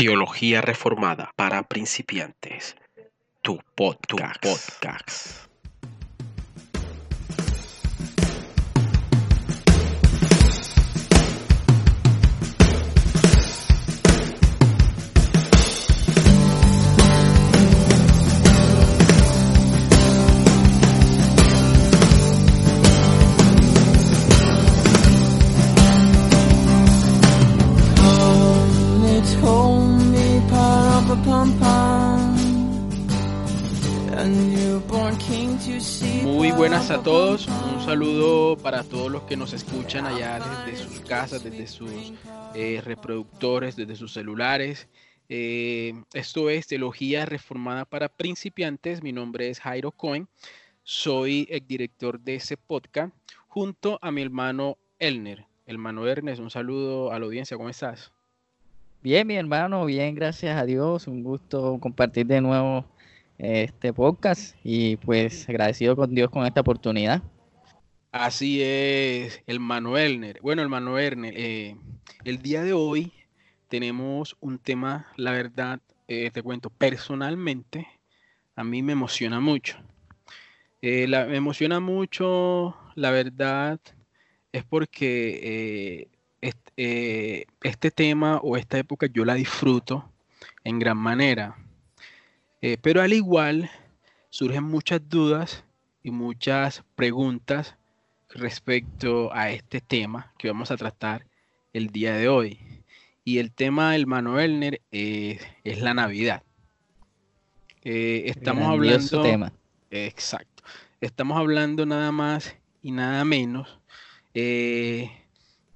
Teología Reformada para Principiantes. Tu podcast. Saludo para todos los que nos escuchan allá desde sus casas, desde sus eh, reproductores, desde sus celulares. Eh, esto es Teología Reformada para Principiantes, mi nombre es Jairo Cohen, soy el director de ese podcast junto a mi hermano Elner. Hermano Ernest, un saludo a la audiencia, ¿cómo estás? Bien, mi hermano, bien, gracias a Dios, un gusto compartir de nuevo este podcast y pues agradecido con Dios con esta oportunidad. Así es, el Manuel. Bueno, el Manuel, eh, el día de hoy tenemos un tema, la verdad, eh, te cuento, personalmente, a mí me emociona mucho. Eh, me emociona mucho, la verdad, es porque este, tema o esta época yo la disfruto en gran manera pero al igual surgen muchas dudas y muchas preguntas respecto a este tema que vamos a tratar el día de hoy. Y el tema del Mano Elner es la Navidad. Eh, estamos hablando. Tema. Exacto. Estamos hablando nada más y nada menos eh,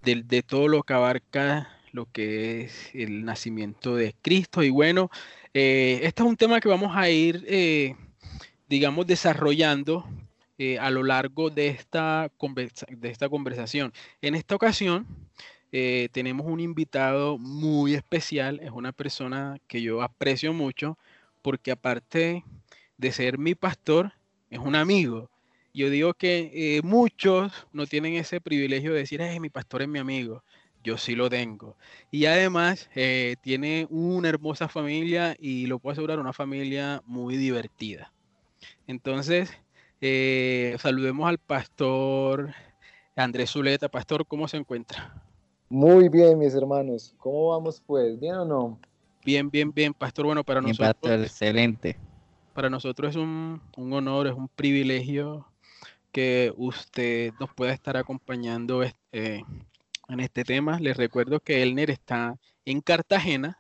de, de, todo lo que abarca lo que es el nacimiento de Cristo. Y bueno, eh, este es un tema que vamos a ir, eh, digamos, desarrollando eh, a lo largo de esta, de esta conversación. En esta ocasión tenemos un invitado muy especial, es una persona que yo aprecio mucho porque aparte de ser mi pastor, es un amigo. Yo digo que muchos no tienen ese privilegio de decir, mi pastor es mi amigo yo sí lo tengo. Y además eh, tiene una hermosa familia y lo puedo asegurar, una familia muy divertida. Entonces, eh, saludemos al pastor Andrés Zuleta. Pastor, ¿cómo se encuentra? Muy bien, mis hermanos. ¿Cómo vamos pues? ¿Bien o no? Bien, bien, bien, pastor. Bueno, para nosotros... excelente. Para nosotros es un, un honor, es un privilegio que usted nos pueda estar acompañando eh, en este tema. Les recuerdo que Elner está en Cartagena.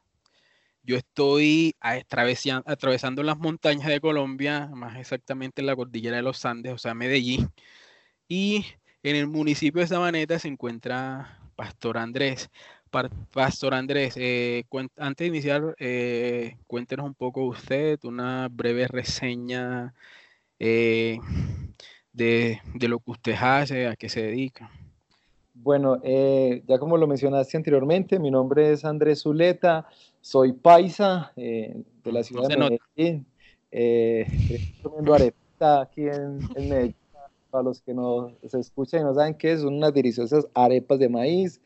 Yo estoy atravesando las montañas de Colombia, más exactamente en la cordillera de los Andes, o sea, Medellín. Y en el municipio de Sabaneta se encuentra Pastor Andrés. Pastor Andrés, eh, antes de iniciar, eh, cuéntenos un poco usted, una breve reseña eh, de, de lo que usted hace, a qué se dedica. Bueno, ya como lo mencionaste anteriormente, mi nombre es Andrés Zuleta, soy paisa eh, de la ciudad de Medellín. Eh, estoy comiendo arepita aquí en, Medellín. Para los que nos escuchan y no saben qué es, son unas deliciosas arepas de maíz.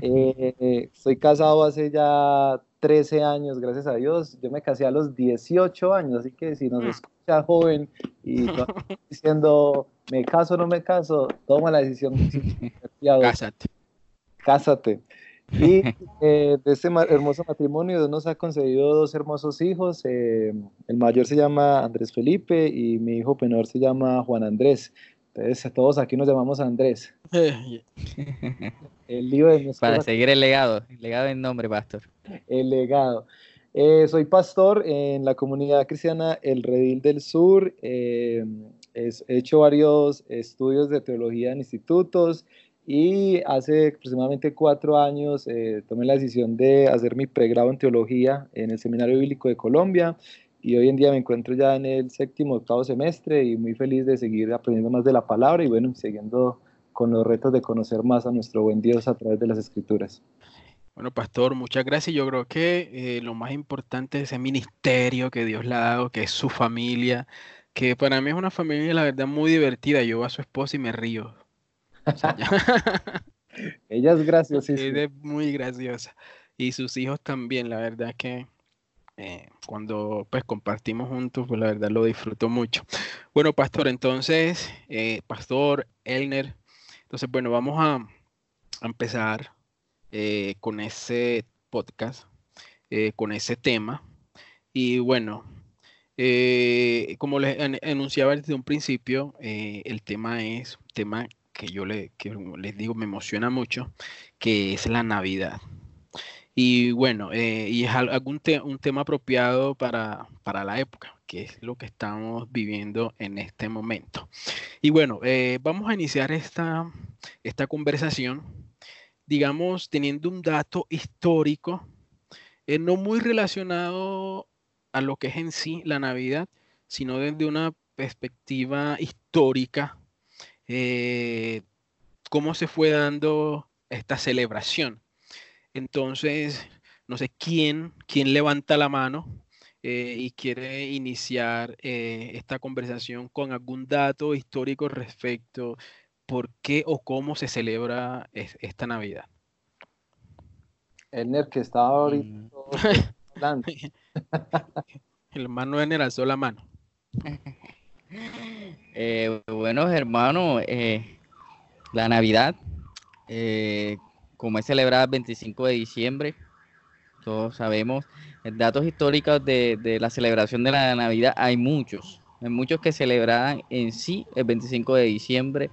estoy casado hace ya 13 años, gracias a Dios. Yo me casé a los 18 años, así que si nos mm. escucha joven y diciendo me caso o no me caso, toma la decisión. Cásate. Cásate. Y eh, de este hermoso matrimonio nos ha concedido dos hermosos hijos. Eh, el mayor se llama Andrés Felipe y mi hijo menor se llama Juan Andrés. Entonces todos aquí nos llamamos Andrés. el lío de Para seguir el legado, el legado en nombre, pastor. El legado. Eh, soy pastor en la comunidad cristiana El Redil del Sur. he hecho varios estudios de teología en institutos y hace aproximadamente cuatro años eh, tomé la decisión de hacer mi pregrado en teología en el Seminario Bíblico de Colombia y hoy en día me encuentro ya en el séptimo, octavo semestre y muy feliz de seguir aprendiendo más de la palabra y bueno, siguiendo con los retos de conocer más a nuestro buen Dios a través de las escrituras. Bueno, pastor, muchas gracias. Yo creo que eh, lo más importante es ese ministerio que Dios le ha dado, que es su familia, que para mí es una familia, la verdad, muy divertida. Yo veo a su esposa y me río. Ella es graciosísima. Es muy graciosa. y sus hijos también. La verdad que eh, cuando pues compartimos juntos, pues la verdad lo disfruto mucho. Bueno, pastor, entonces, eh, pastor Elner, entonces, bueno, vamos a, empezar eh, con ese podcast, con ese tema. Y bueno, como les anunciaba desde un principio, el tema es un tema que yo le, les digo me emociona mucho, que es la Navidad. Y bueno, eh, y es algún un tema apropiado para, la época, que es lo que estamos viviendo en este momento. Y bueno, eh, vamos a iniciar esta, esta conversación, digamos, teniendo un dato histórico, eh, no muy relacionado a lo que es en sí la Navidad, sino desde una perspectiva histórica, cómo se fue dando esta celebración. Entonces, no sé quién, quién levanta la mano eh, y quiere iniciar eh, esta conversación con algún dato histórico respecto por qué o cómo se celebra esta Navidad. Ener, que estaba ahorita mm. El hermano Ener alzó la mano. Eh, bueno, hermano, la Navidad, como es celebrada el 25 de diciembre, todos sabemos, datos históricos de, la celebración de la Navidad hay muchos, hay muchos que celebraban en sí el 25 de diciembre,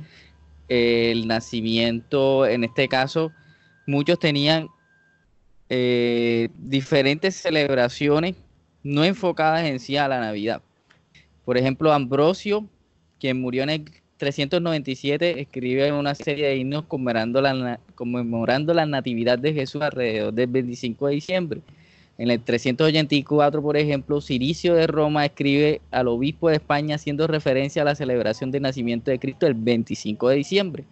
el nacimiento, en este caso, muchos tenían eh, diferentes celebraciones no enfocadas en sí a la Navidad. Por ejemplo, Ambrosio, quien murió en el 397 escribe una serie de himnos conmemorando la, conmemorando la natividad de Jesús alrededor del 25 de diciembre. En el 384, por ejemplo, Ciricio de Roma escribe al obispo de España haciendo referencia a la celebración del nacimiento de Cristo el 25 de diciembre.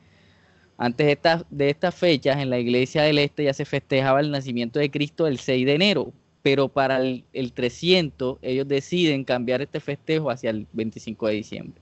Antes de, de estas fechas, en la iglesia del Este ya se festejaba el nacimiento de Cristo el 6 de enero, pero para el, el 300 ellos deciden cambiar este festejo hacia el 25 de diciembre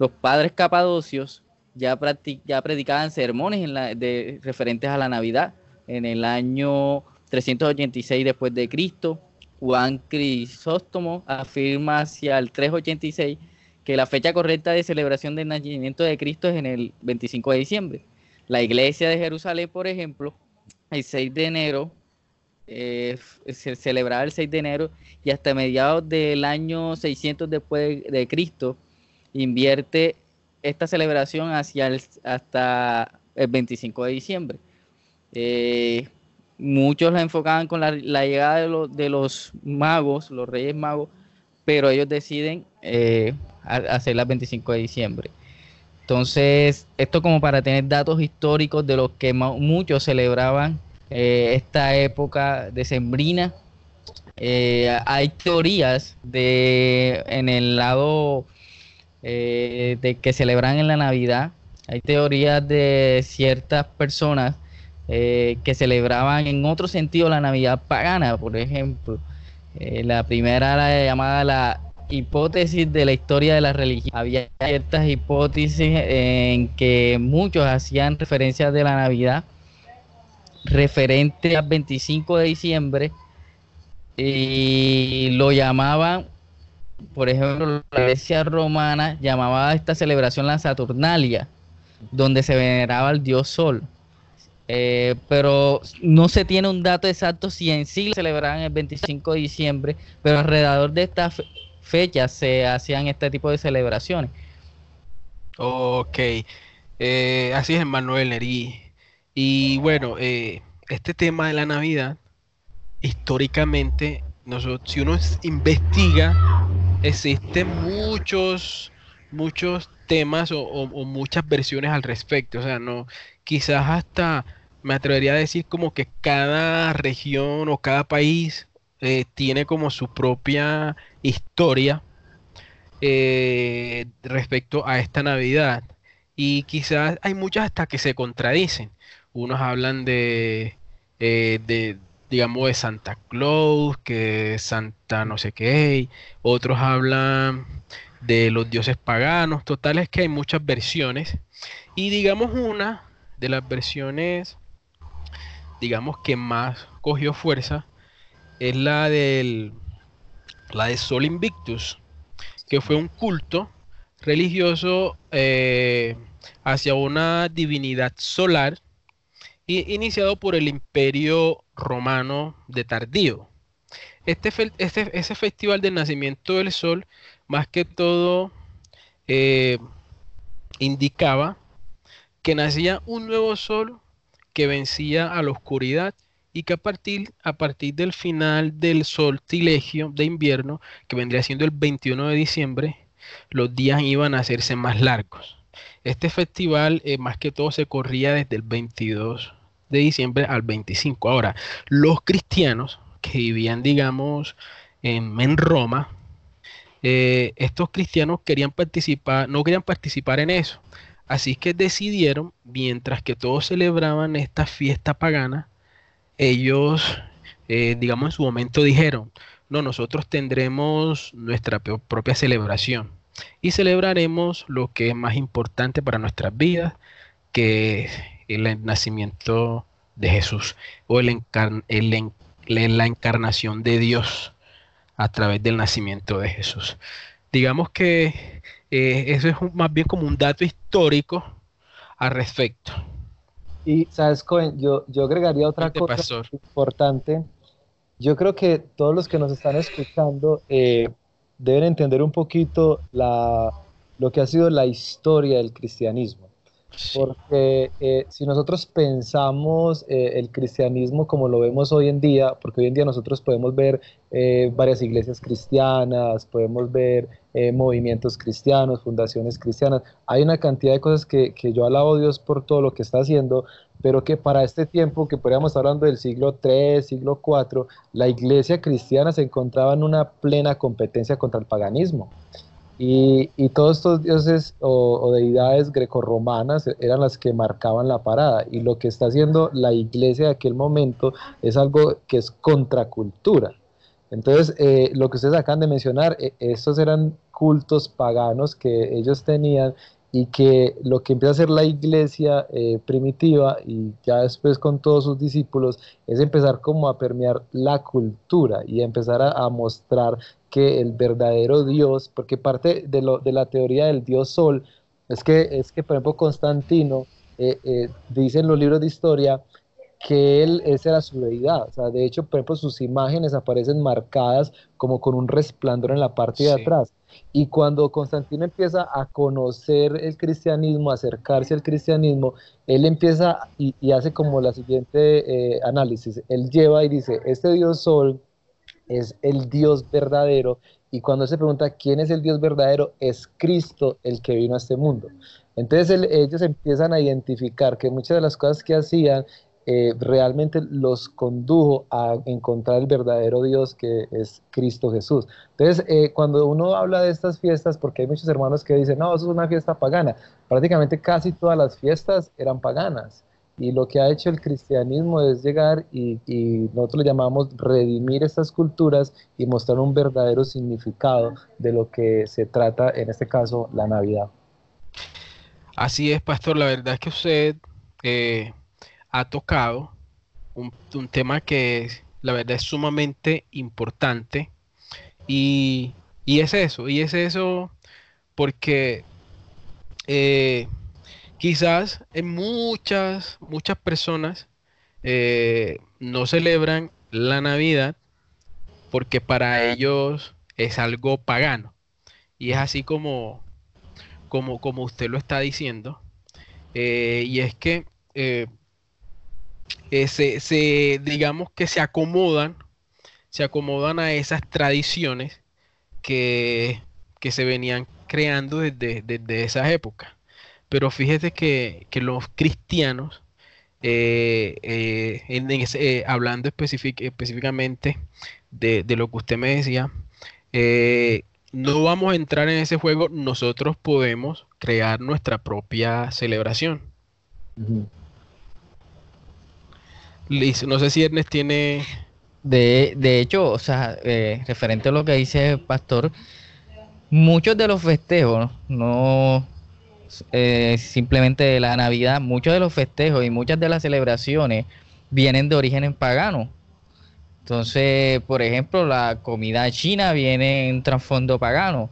los padres capadocios ya, predicaban sermones de, referentes a la Navidad. En el año 386 después de Cristo, Juan Crisóstomo afirma hacia el 386 que la fecha correcta de celebración del nacimiento de Cristo es en el 25 de diciembre. La iglesia de Jerusalén, por ejemplo, el 6 de enero, eh, se celebraba el 6 de enero y hasta mediados del año 600 después de Cristo, invierte esta celebración hacia el, hasta el 25 de diciembre. Eh, muchos la enfocaban con la, llegada de, los magos, los reyes magos, pero ellos deciden eh, hacerla el 25 de diciembre. Entonces, esto como para tener datos históricos de los que muchos celebraban eh, esta época decembrina. Eh, hay teorías de en el lado eh, de que celebran en la Navidad. Hay teorías de ciertas personas eh, que celebraban en otro sentido la Navidad pagana, por ejemplo. Eh, la primera era llamada la hipótesis de la historia de la religión. Había ciertas hipótesis en que muchos hacían referencia de la Navidad referente al 25 de diciembre y lo llamaban por ejemplo, la iglesia romana llamaba a esta celebración la Saturnalia, donde se veneraba al dios Sol. Eh, pero no se tiene un dato exacto si en sí celebraban el 25 de diciembre, pero alrededor de estas fechas se hacían este tipo de celebraciones. Ok, eh, así es, Manuel Neri. Y bueno, eh, este tema de la Navidad, históricamente, nosotros, si uno investiga existen muchos, muchos temas o, muchas versiones al respecto. O sea, no, quizás hasta me atrevería a decir como que cada región o cada país eh, tiene como su propia historia eh, respecto a esta Navidad. Y quizás hay muchas hasta que se contradicen. Unos hablan de, eh, de digamos, de Santa Claus, que Santa no sé qué, otros hablan de los dioses paganos, total es que hay muchas versiones. Y digamos una de las versiones digamos que más cogió fuerza, es la del la de Sol Invictus, que fue un culto religioso eh, hacia una divinidad solar iniciado por el Imperio Romano de Tardío. Este, este, ese festival del nacimiento del sol, más que todo, eh, indicaba que nacía un nuevo sol que vencía a la oscuridad y que a partir, a partir del final del solstilegio de invierno, que vendría siendo el 21 de diciembre, los días iban a hacerse más largos. Este festival eh, más que todo se corría desde el 22 de diciembre al 25. Ahora, los cristianos que vivían, digamos, en, Roma, eh, estos cristianos querían participar, no querían participar en eso. Así que decidieron, mientras que todos celebraban esta fiesta pagana, ellos, eh, digamos, en su momento dijeron, no, nosotros tendremos nuestra propia celebración y celebraremos lo que es más importante para nuestras vidas, que el nacimiento de Jesús o el la encarnación de Dios a través del nacimiento de Jesús. Digamos que eh, eso es más bien como un dato histórico al respecto. Y, ¿sabes, Cohen? Yo, yo agregaría otra cosa importante. Yo creo que todos los que nos están escuchando eh, deben entender un poquito la, lo que ha sido la historia del cristianismo. Porque eh, si nosotros pensamos eh, el cristianismo como lo vemos hoy en día, porque hoy en día nosotros podemos ver eh, varias iglesias cristianas, podemos ver movimientos cristianos, fundaciones cristianas, hay una cantidad de cosas que, que, yo alabo a Dios por todo lo que está haciendo, pero que para este tiempo, que podríamos estar hablando del siglo III, siglo IV, la iglesia cristiana se encontraba en una plena competencia contra el paganismo. Y, todos estos dioses o, deidades grecorromanas eran las que marcaban la parada. Y lo que está haciendo la iglesia de aquel momento es algo que es contracultura. Entonces, eh, lo que ustedes acaban de mencionar, eh, estos eran cultos paganos que ellos tenían y que lo que empieza a hacer la iglesia eh, primitiva y ya después con todos sus discípulos es empezar como a permear la cultura y empezar a, mostrar que el verdadero Dios, porque parte de, lo, de la teoría del Dios Sol es que, es que por ejemplo, Constantino eh, eh, dice en los libros de historia que él, esa era su deidad. O sea, de hecho, por ejemplo, sus imágenes aparecen marcadas como con un resplandor en la parte de atrás. Y cuando Constantino empieza a conocer el cristianismo, a acercarse al cristianismo, él empieza y, hace como la siguiente eh, análisis. Él lleva y dice, este Dios Sol es el Dios verdadero. Y cuando se pregunta quién es el Dios verdadero, es Cristo el que vino a este mundo. Entonces ellos empiezan a identificar que muchas de las cosas que hacían eh, realmente los condujo a encontrar el verdadero Dios que es Cristo Jesús. Entonces, eh, cuando uno habla de estas fiestas, porque hay muchos hermanos que dicen, no, eso es una fiesta pagana, prácticamente casi todas las fiestas eran paganas. Y lo que ha hecho el cristianismo es llegar y, y nosotros le llamamos redimir estas culturas y mostrar un verdadero significado de lo que se trata, en este caso, la Navidad. Así es, pastor. La verdad es que usted eh, ha tocado un, tema que la verdad es sumamente importante y, es eso, y es eso porque eh, quizás en muchas, muchas personas eh, no celebran la Navidad porque para ellos es algo pagano. Y es así como, como, como usted lo está diciendo. Eh, y es que se, digamos que se acomodan, se acomodan a esas tradiciones que, se venían creando desde, esas épocas. Pero fíjese que, los cristianos, eh, eh, hablando específicamente de, lo que usted me decía, no vamos a entrar en ese juego, nosotros podemos crear nuestra propia celebración no sé si Ernest tiene... De, de hecho, o sea, eh, referente a lo que dice el pastor, muchos de los festejos, no eh, simplemente la Navidad, muchos de los festejos y muchas de las celebraciones vienen de origen pagano. Entonces, por ejemplo, la comida china viene en trasfondo pagano.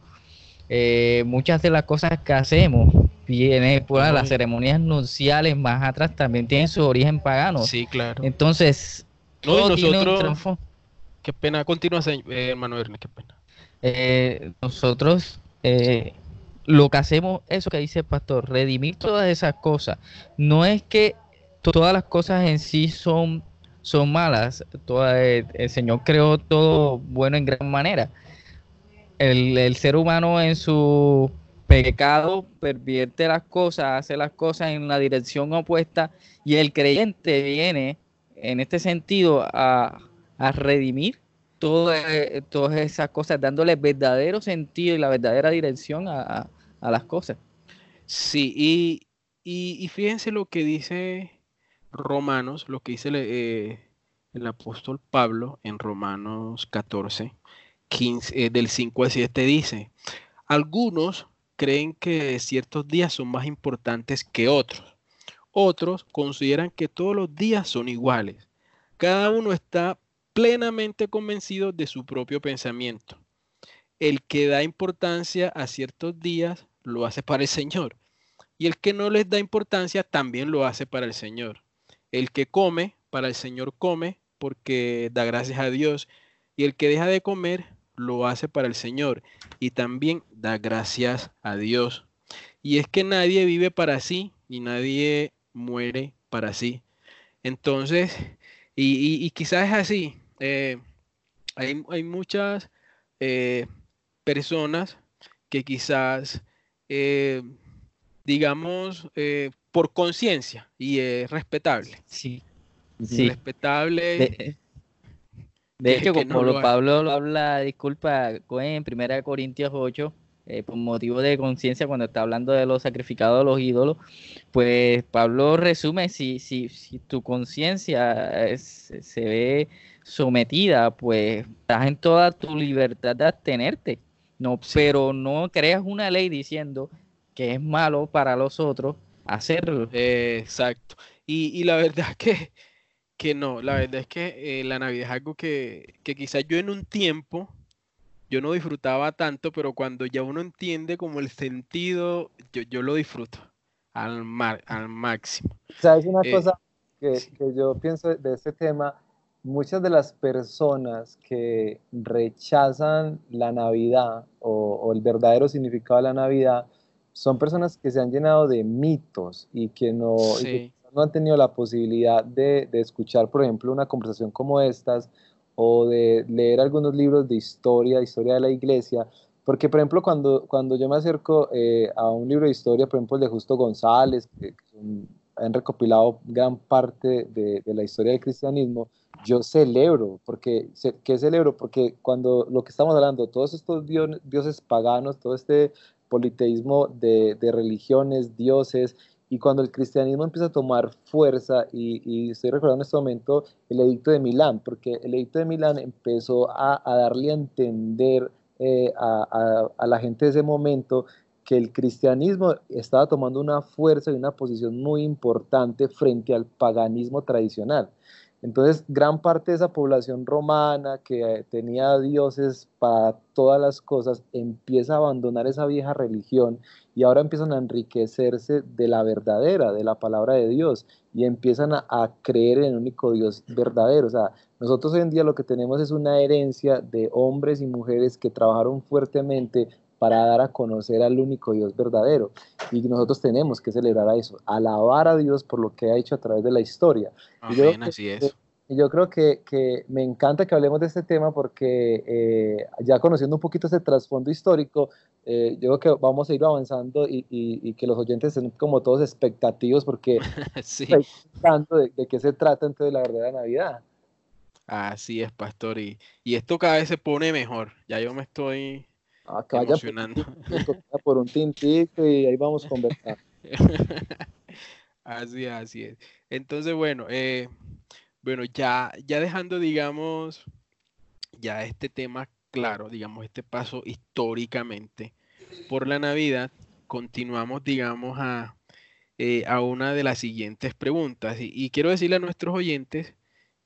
Eh, muchas de las cosas que hacemos viene por las ceremonias nupciales más atrás también tienen su origen pagano. Sí, claro. Entonces, no, nosotros, qué pena, continúa, eh, hermano Ernest, qué pena. Eh, nosotros eh, lo que hacemos, eso que dice el pastor, redimir todas esas cosas. No es que todas las cosas en sí son, son malas, el Señor creó todo bueno en gran manera. El, ser humano en su pecado pervierte las cosas, hace las cosas en la dirección opuesta y el creyente viene en este sentido a, a redimir eh, todas esas cosas, dándole verdadero sentido y la verdadera dirección a, las cosas. Sí, y, y, fíjense lo que dice Romanos, lo que dice eh, el apóstol Pablo en Romanos 14, 15, eh, del 5 al 7 dice, algunos creen que ciertos días son más importantes que otros. Otros consideran que todos los días son iguales. Cada uno está plenamente convencido de su propio pensamiento. El que da importancia a ciertos días lo hace para el Señor. Y el que no les da importancia también lo hace para el Señor. El que come, para el Señor come porque da gracias a Dios. Y el que deja de comer, lo hace para el Señor. Y también da gracias a Dios. Y es que nadie vive para sí y nadie muere para sí. Entonces, y, y quizás es así, eh, hay, muchas eh, personas que quizás, eh, digamos, por conciencia, y es respetable. Sí. sí. Respetable. De, hecho, como Pablo lo habla, disculpa, en 1 Corintios 8, por motivo de conciencia, cuando está hablando de los sacrificados de los ídolos, pues Pablo resume, si, si, si tu conciencia se ve sometida, pues estás en toda tu libertad de abstenerte. No, pero no creas una ley diciendo que es malo para los otros hacerlo. exacto. Y, la verdad que, que no, la verdad es que eh, la Navidad es algo que, que quizás yo en un tiempo yo no disfrutaba tanto, pero cuando ya uno entiende como el sentido, yo, yo lo disfruto al, mar, al máximo. ¿Sabes una eh, cosa que, que, yo pienso de este tema? muchas de las personas que rechazan la Navidad o, el verdadero significado de la Navidad son personas que se han llenado de mitos y que no, no han tenido la posibilidad de, escuchar, por ejemplo, una conversación como estas o de leer algunos libros de historia, historia de la iglesia. Porque, por ejemplo, cuando, cuando yo me acerco eh, a un libro de historia, por ejemplo, el de Justo González, que, han recopilado gran parte de, de la historia del cristianismo, yo celebro, porque, ¿qué celebro? Porque cuando lo que estamos hablando, todos estos dioses paganos, todo este politeísmo de, religiones, dioses, y cuando el cristianismo empieza a tomar fuerza, y, estoy recordando en este momento el edicto de Milán, porque el edicto de Milán empezó a, darle a entender eh, a, a la gente de ese momento que el cristianismo estaba tomando una fuerza y una posición muy importante frente al paganismo tradicional. Entonces, gran parte de esa población romana que tenía dioses para todas las cosas empieza a abandonar esa vieja religión y ahora empiezan a enriquecerse de la verdadera, de la palabra de Dios y empiezan a, creer en el único Dios verdadero. O sea, nosotros hoy en día lo que tenemos es una herencia de hombres y mujeres que trabajaron fuertemente para dar a conocer al único Dios verdadero. Y nosotros tenemos que celebrar a eso, alabar a Dios por lo que ha hecho a través de la historia. y yo, así es. Y yo creo que, que, me encanta que hablemos de este tema porque eh, ya conociendo un poquito ese trasfondo histórico, eh, yo creo que vamos a ir avanzando y, y, que los oyentes estén como todos expectativos porque sí. tanto de, de, qué se trata entonces la verdadera Navidad. Así es, pastor. Y, y esto cada vez se pone mejor. Ya yo me estoy Acá emocionando. Por, por un tintito y ahí vamos a conversar. así, así es. Entonces, bueno, eh, bueno, ya, ya dejando, digamos, ya este tema claro, digamos, este paso históricamente por la Navidad, continuamos, digamos, a, eh, a una de las siguientes preguntas. Y, quiero decirle a nuestros oyentes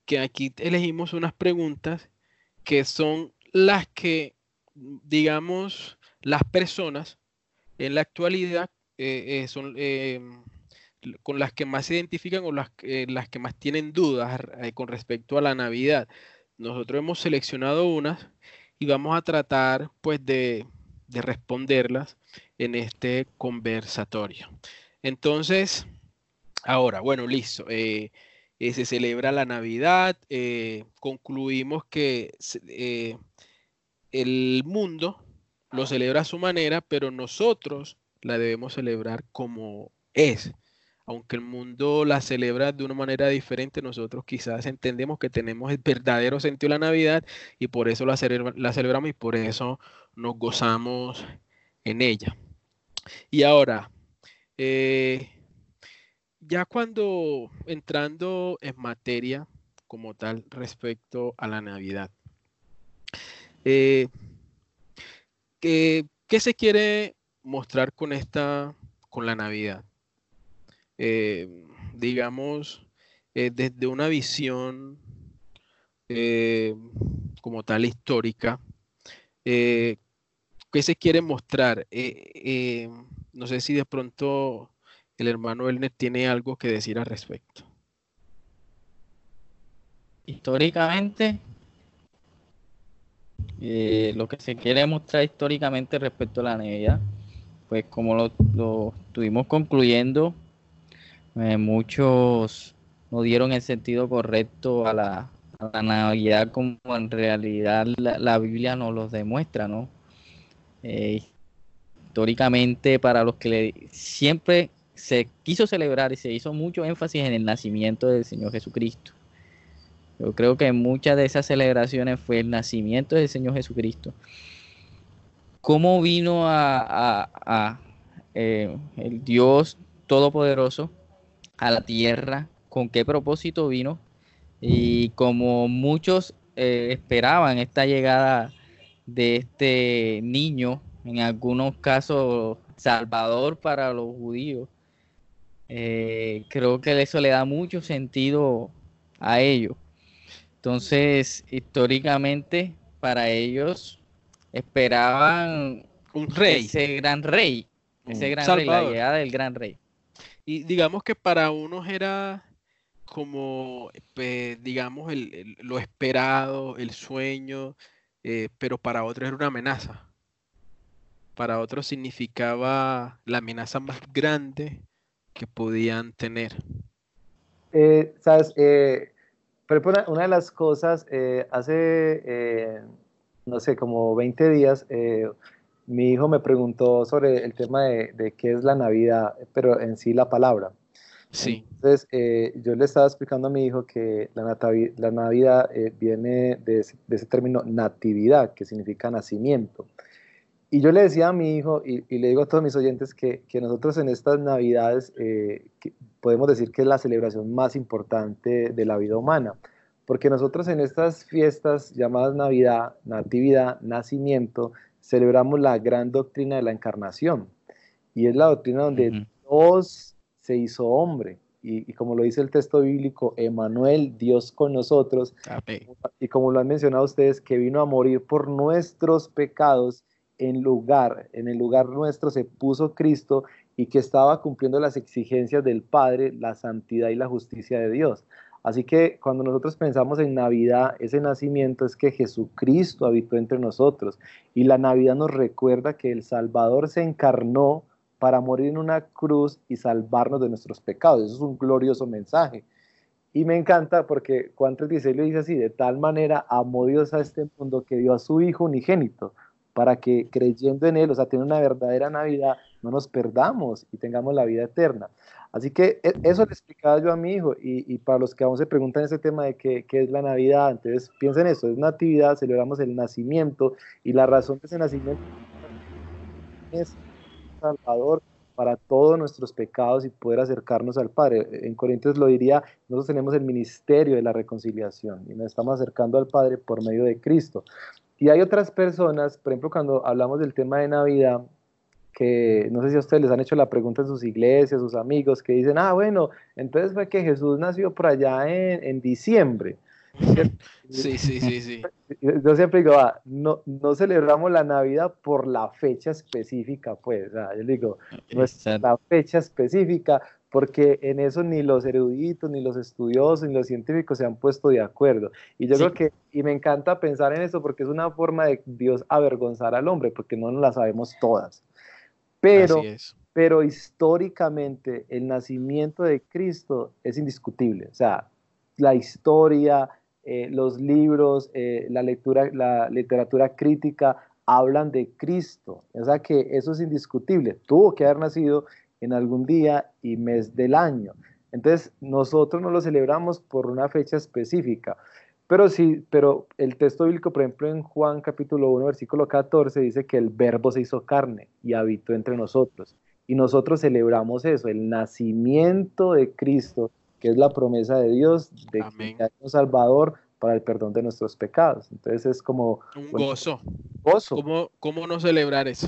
que aquí elegimos unas preguntas que son las que, digamos, las personas en la actualidad eh, son con las que más se identifican o las, las que más tienen dudas con respecto a la Navidad. Nosotros hemos seleccionado unas y vamos a tratar pues de, responderlas en este conversatorio. Entonces, ahora, bueno, listo. Eh, eh, se celebra la Navidad. Eh, concluimos que el mundo lo celebra a su manera, pero nosotros la debemos celebrar como es aunque el mundo la celebra de una manera diferente, nosotros quizás entendemos que tenemos el verdadero sentido de la Navidad y por eso la, celebramos y por eso nos gozamos en ella. Y ahora, eh, ya cuando entrando en materia como tal respecto a la Navidad, eh, ¿qué, ¿qué se quiere mostrar con esta, con la Navidad? Eh, digamos, eh, desde una visión como tal histórica, ¿qué se quiere mostrar? no sé si de pronto el hermano Elner tiene algo que decir al respecto. Históricamente, lo que se quiere mostrar históricamente respecto a la Navidad, pues como lo, lo estuvimos concluyendo eh, muchos no dieron el sentido correcto a la, Navidad como en realidad la, Biblia nos lo demuestra, ¿no? Eh, históricamente para los que siempre se quiso celebrar y se hizo mucho énfasis en el nacimiento del Señor Jesucristo. Yo creo que muchas de esas celebraciones fue el nacimiento del Señor Jesucristo. ¿Cómo vino a, eh, el Dios Todopoderoso a la tierra, con qué propósito vino y como muchos eh, esperaban esta llegada de este niño, en algunos casos salvador para los judíos, eh, creo que eso le da mucho sentido a ellos. Entonces, históricamente, para ellos esperaban un rey, ese gran rey, ese gran rey, la llegada del gran rey. Y digamos que para unos era como, digamos, lo esperado, el sueño, eh, pero para otros era una ejemplo, Para otros significaba la amenaza más grande que podían tener. Eh, Sabes, eh, una, de las cosas, hace, no sé, como 20 días, mi hijo me preguntó sobre el tema de, qué es la Navidad, pero en sí la palabra. Sí. Entonces, eh, yo le estaba explicando a mi hijo que la, la Navidad eh, viene de ese, término natividad, que significa nacimiento. Y yo le decía a mi hijo, y, le digo a todos mis oyentes, que, nosotros en estas Navidades eh, podemos decir que es la celebración más importante de la vida humana, porque nosotros en estas fiestas llamadas Navidad, Natividad, Nacimiento, celebramos la gran doctrina de la encarnación. Y es la doctrina donde Dios se hizo hombre. Y, como lo dice el texto bíblico, Emanuel, Dios con nosotros. Y como lo han mencionado ustedes, que vino a morir por nuestros pecados en lugar, en el lugar nuestro se puso Cristo y que estaba cumpliendo las exigencias del Padre, la santidad y la justicia de Dios. Así que cuando nosotros pensamos en Navidad, ese nacimiento es que Jesucristo habitó entre nosotros y la Navidad nos recuerda que el Salvador se encarnó para morir en una cruz y salvarnos de nuestros pecados. Eso es un glorioso mensaje. Y me encanta porque Juan 3.16 lo dice así, de tal manera amó Dios a este mundo que dio a su Hijo unigénito, para que creyendo en Él, o sea, tiene una verdadera Navidad, no nos perdamos y tengamos la vida eterna. Así que e, eso le explicaba yo a mi hijo y, para los que aún se preguntan ese tema de qué, es la Navidad, entonces piensen eso, es natividad, celebramos el nacimiento y la razón de ese nacimiento es Salvador para todos nuestros pecados y poder acercarnos al Padre. En Corintios lo diría, nosotros tenemos el ministerio de la reconciliación y nos estamos acercando al Padre por medio de Cristo. Y hay otras personas, por ejemplo, cuando hablamos del tema de Navidad, que no sé si a ustedes les han hecho la pregunta en sus iglesias, sus amigos, que dicen, ah, bueno, entonces fue que Jesús nació por allá en, en diciembre. Sí, sí, sí, sí. Yo siempre digo, ah, no, no celebramos la Navidad por la fecha específica, pues, yo digo, no es la fecha específica, porque en eso ni los eruditos, ni los estudiosos, ni los científicos se han puesto de acuerdo. Y yo creo que, y me encanta pensar en eso porque es una forma de Dios avergonzar al hombre, porque no nos la sabemos todas. Pero, pero históricamente el nacimiento de Cristo es indiscutible. O sea, la historia, eh, los libros, eh, la, lectura, la literatura crítica hablan de Cristo. O sea que eso es indiscutible. Tuvo que haber nacido en algún día y mes del año. Entonces, nosotros no lo celebramos por una fecha específica. Pero sí, pero el texto bíblico, por ejemplo, en Juan capítulo 1, versículo 14, dice que el verbo se hizo carne y habitó entre nosotros. Y nosotros celebramos eso, el nacimiento de Cristo, que es la promesa de Dios de que hay un Salvador para el perdón de nuestros pecados. Entonces es como... Un gozo. Gozo. ¿Cómo, ¿Cómo no celebrar eso?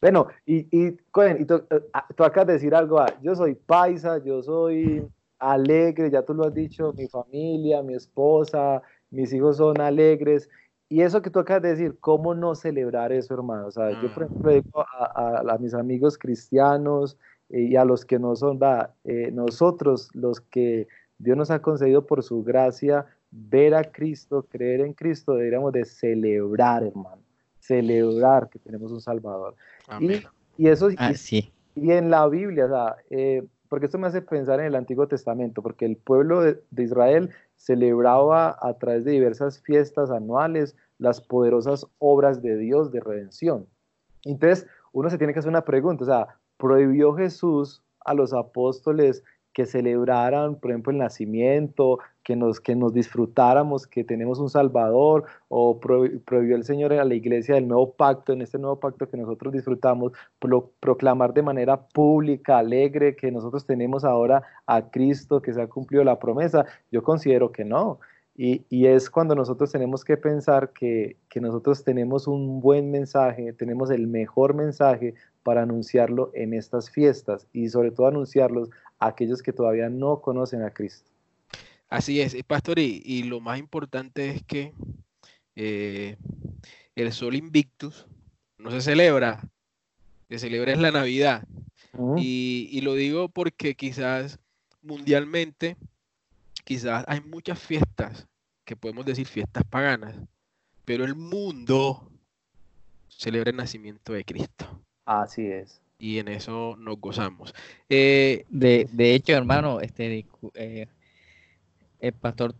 Bueno, y, y, y tú, eh, ah, tú, acabas de decir algo, ah, yo soy paisa, yo soy alegre, ya tú lo has dicho, mi familia, mi esposa, mis hijos son alegres. Y eso que tú acabas de decir, ¿cómo no celebrar eso, hermano? O sea, yo, por ah. ejemplo, digo a, a, mis amigos cristianos eh, y a los que no son, va, eh, nosotros, los que Dios nos ha concedido por su gracia, ver a Cristo, creer en Cristo, deberíamos de celebrar, hermano celebrar que tenemos un Salvador. Y, y, eso ah, y, en la Biblia, o sea, eh, porque esto me hace pensar en el Antiguo Testamento, porque el pueblo de, Israel celebraba a través de diversas fiestas anuales las poderosas obras de Dios de redención. Entonces, uno se tiene que hacer una pregunta, o sea, ¿prohibió Jesús a los apóstoles que celebraran, por ejemplo, el nacimiento, que nos, que nos disfrutáramos, que tenemos un Salvador, o prohibió el Señor a la iglesia del nuevo pacto, en este nuevo pacto que nosotros disfrutamos, proclamar de manera pública, alegre, que nosotros tenemos ahora a Cristo, que se ha cumplido la promesa. Yo considero que no. Y, y, es cuando nosotros tenemos que pensar que, que, nosotros tenemos un buen mensaje, tenemos el mejor mensaje para anunciarlo en estas fiestas y sobre todo anunciarlos a aquellos que todavía no conocen a Cristo. Así es, Pastor, y, lo más importante es que eh, el Sol Invictus no se celebra, se celebra es la Navidad. y, lo digo porque quizás mundialmente, quizás hay muchas fiestas, que podemos decir fiestas paganas, pero el mundo celebra el nacimiento de Cristo. Así es. Y en eso nos gozamos. Eh, de, de, hecho, hermano, este, eh, el pastor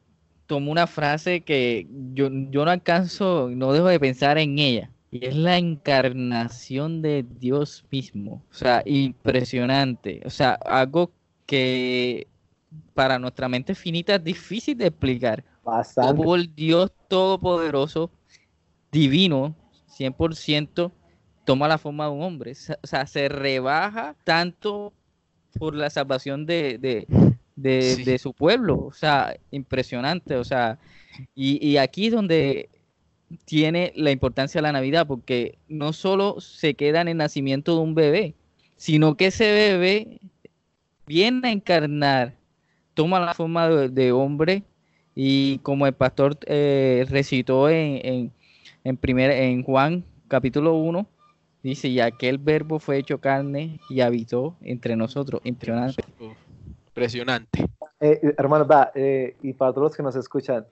tomó una frase que yo, yo no alcanzo, no dejo de pensar en ella. Y es la encarnación de Dios mismo. O sea, impresionante. O sea, algo que para nuestra mente finita es difícil de explicar. Bastante. Como el Dios Todopoderoso, divino, 100%, toma la forma de un hombre. O sea, se rebaja tanto por la salvación de, de, su pueblo. O sea, impresionante. O sea, y, y aquí es donde tiene la importancia de la Navidad, porque no solo se queda en el nacimiento de un bebé, sino que ese bebé viene a encarnar, toma la forma de, hombre y como el pastor eh, recitó en, en, en Juan capítulo 1, dice, y aquel verbo fue hecho carne y habitó entre nosotros. Impresionante. Impresionante. Eh, eh, hermano, va, eh, y para todos los que nos escuchan,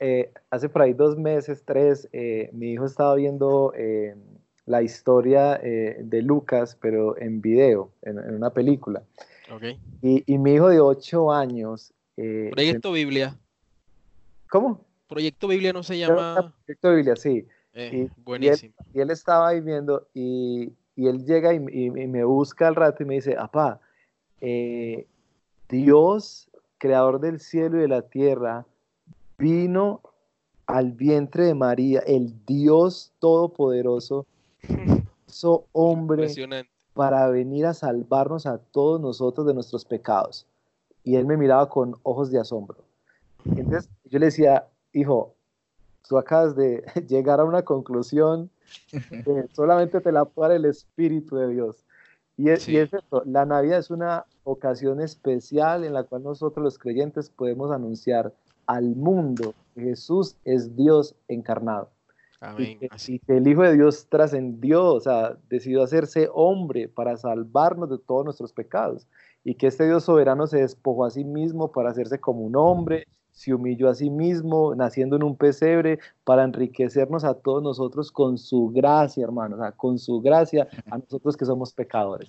hace por ahí dos meses, tres, mi hijo estaba viendo la historia de Lucas, pero en video, en, una película. Okay. Y, y, mi hijo de ocho años... Proyecto Biblia. ¿Cómo? Proyecto Biblia no se llama... Proyecto Biblia, sí. Y, buenísimo. Y él, estaba ahí viendo y, y él llega y, y, me busca al rato y me dice, apá, eh, Dios, creador del cielo y de la tierra, vino al vientre de María, el Dios todopoderoso, hizo hombre para venir a salvarnos a todos nosotros de nuestros pecados. Y él me miraba con ojos de asombro. Entonces yo le decía, hijo, tú acabas de llegar a una conclusión que solamente te la puede el Espíritu de Dios. Y es, y es esto, la Navidad es una ocasión especial en la cual nosotros los creyentes podemos anunciar al mundo que Jesús es Dios encarnado. Amén. Y, que, el Hijo de Dios trascendió, o sea, decidió hacerse hombre para salvarnos de todos nuestros pecados. Y que este Dios soberano se despojó a sí mismo para hacerse como un hombre, se humilló a sí mismo, naciendo en un pesebre, para enriquecernos a todos nosotros con su gracia, hermano, o sea, con su gracia a nosotros que somos pecadores.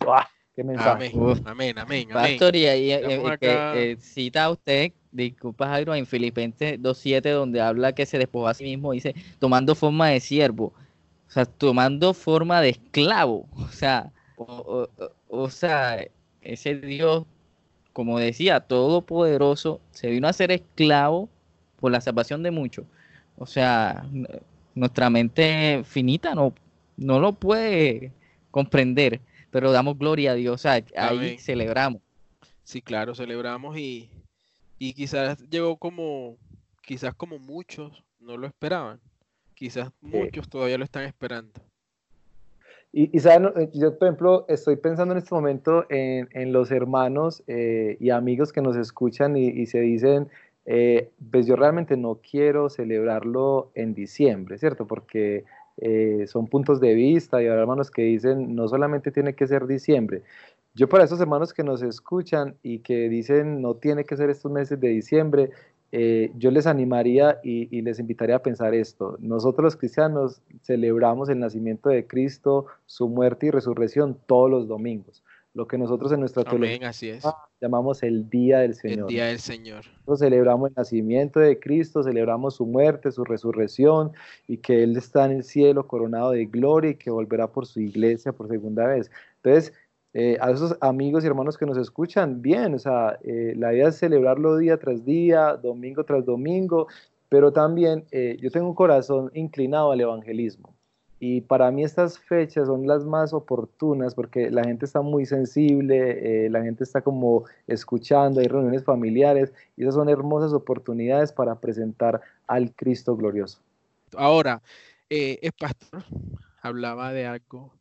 ¡Qué mensaje! Amén, amén, amén. Pastor, y ahí eh, eh, eh, cita usted, disculpa Jairo, en Filipenses 2.7, donde habla que se despojó a sí mismo, dice, tomando forma de siervo, o sea, tomando forma de esclavo, o sea, o sea, ese Dios como decía, todopoderoso, se vino a ser esclavo por la salvación de muchos. O sea, nuestra mente finita no, no lo puede comprender, pero damos gloria a Dios. O sea, ahí celebramos. Sí, claro, celebramos y, y quizás llegó como, quizás como muchos no lo esperaban. Quizás muchos todavía lo están esperando. Y, saben, eh, yo por ejemplo estoy pensando en este momento en, los hermanos eh, y amigos que nos escuchan y, se dicen, eh, pues yo realmente no quiero celebrarlo en diciembre, ¿cierto? Porque son puntos de vista y hay hermanos que dicen, no solamente tiene que ser diciembre. Yo para esos hermanos que nos escuchan y que dicen, no tiene que ser estos meses de diciembre, eh, yo les animaría y, les invitaría a pensar esto. Nosotros los cristianos celebramos el nacimiento de Cristo, su muerte y resurrección todos los domingos. Lo que nosotros en nuestra teología llamamos el Día del Señor. El Día del Señor. Nosotros celebramos el nacimiento de Cristo, celebramos su muerte, su resurrección y que Él está en el cielo coronado de gloria y que volverá por su iglesia por segunda vez. Entonces, eh, a esos amigos y hermanos que nos escuchan, bien, o sea, eh, la idea es celebrarlo día tras día, domingo tras domingo, pero también eh, yo tengo un corazón inclinado al evangelismo. Y para mí estas fechas son las más oportunas porque la gente está muy sensible, la gente está como escuchando, hay reuniones familiares y esas son hermosas oportunidades para presentar al Cristo glorioso. Ahora, el pastor hablaba de algo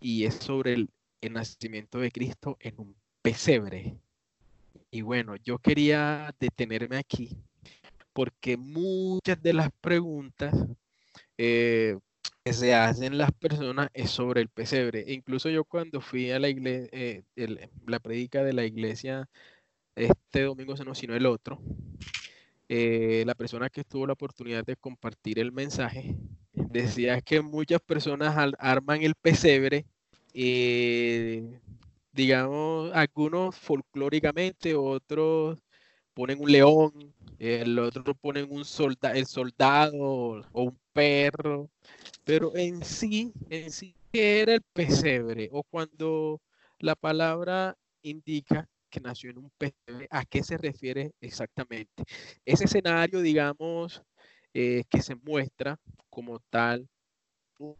y es sobre el, el nacimiento de Cristo en un pesebre. Y bueno, yo quería detenerme aquí porque muchas de las preguntas eh, que se hacen las personas es sobre el pesebre. E incluso yo cuando fui a la iglesia, eh, la predica de la iglesia este domingo, no, sino el otro, eh, la persona que tuvo la oportunidad de compartir el mensaje decía que muchas personas arman el pesebre eh, digamos, algunos folclóricamente, otros ponen un león, el otro ponen un solda el soldado o un perro, pero en sí, en sí, ¿qué era el pesebre? O cuando la palabra indica que nació en un pesebre, ¿a qué se refiere exactamente? Ese escenario, digamos, eh, que se muestra como tal un,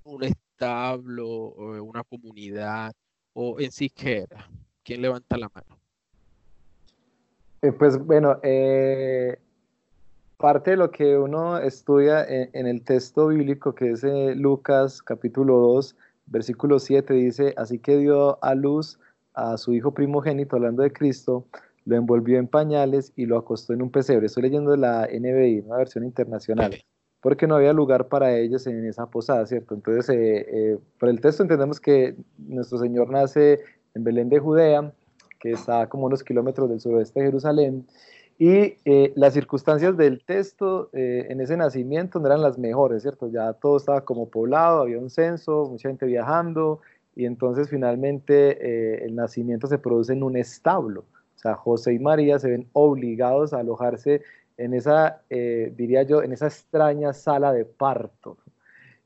establo, una comunidad, o en sí qué era? ¿Quién levanta la mano? Eh, pues bueno, eh, parte de lo que uno estudia en, el texto bíblico, que es eh, Lucas capítulo 2, versículo 7, dice, así que dio a luz a su hijo primogénito, hablando de Cristo, lo envolvió en pañales y lo acostó en un pesebre. Estoy leyendo la NBI, una versión internacional porque no había lugar para ellos en esa posada, ¿cierto? Entonces, eh, eh, por el texto entendemos que nuestro Señor nace en Belén de Judea, que está como unos kilómetros del suroeste de Jerusalén, y eh, las circunstancias del texto en ese nacimiento no eran las mejores, ¿cierto? Ya todo estaba como poblado, había un censo, mucha gente viajando, y entonces finalmente el nacimiento se produce en un establo. O sea, José y María se ven obligados a alojarse en esa, eh, diría yo, en esa extraña sala de parto.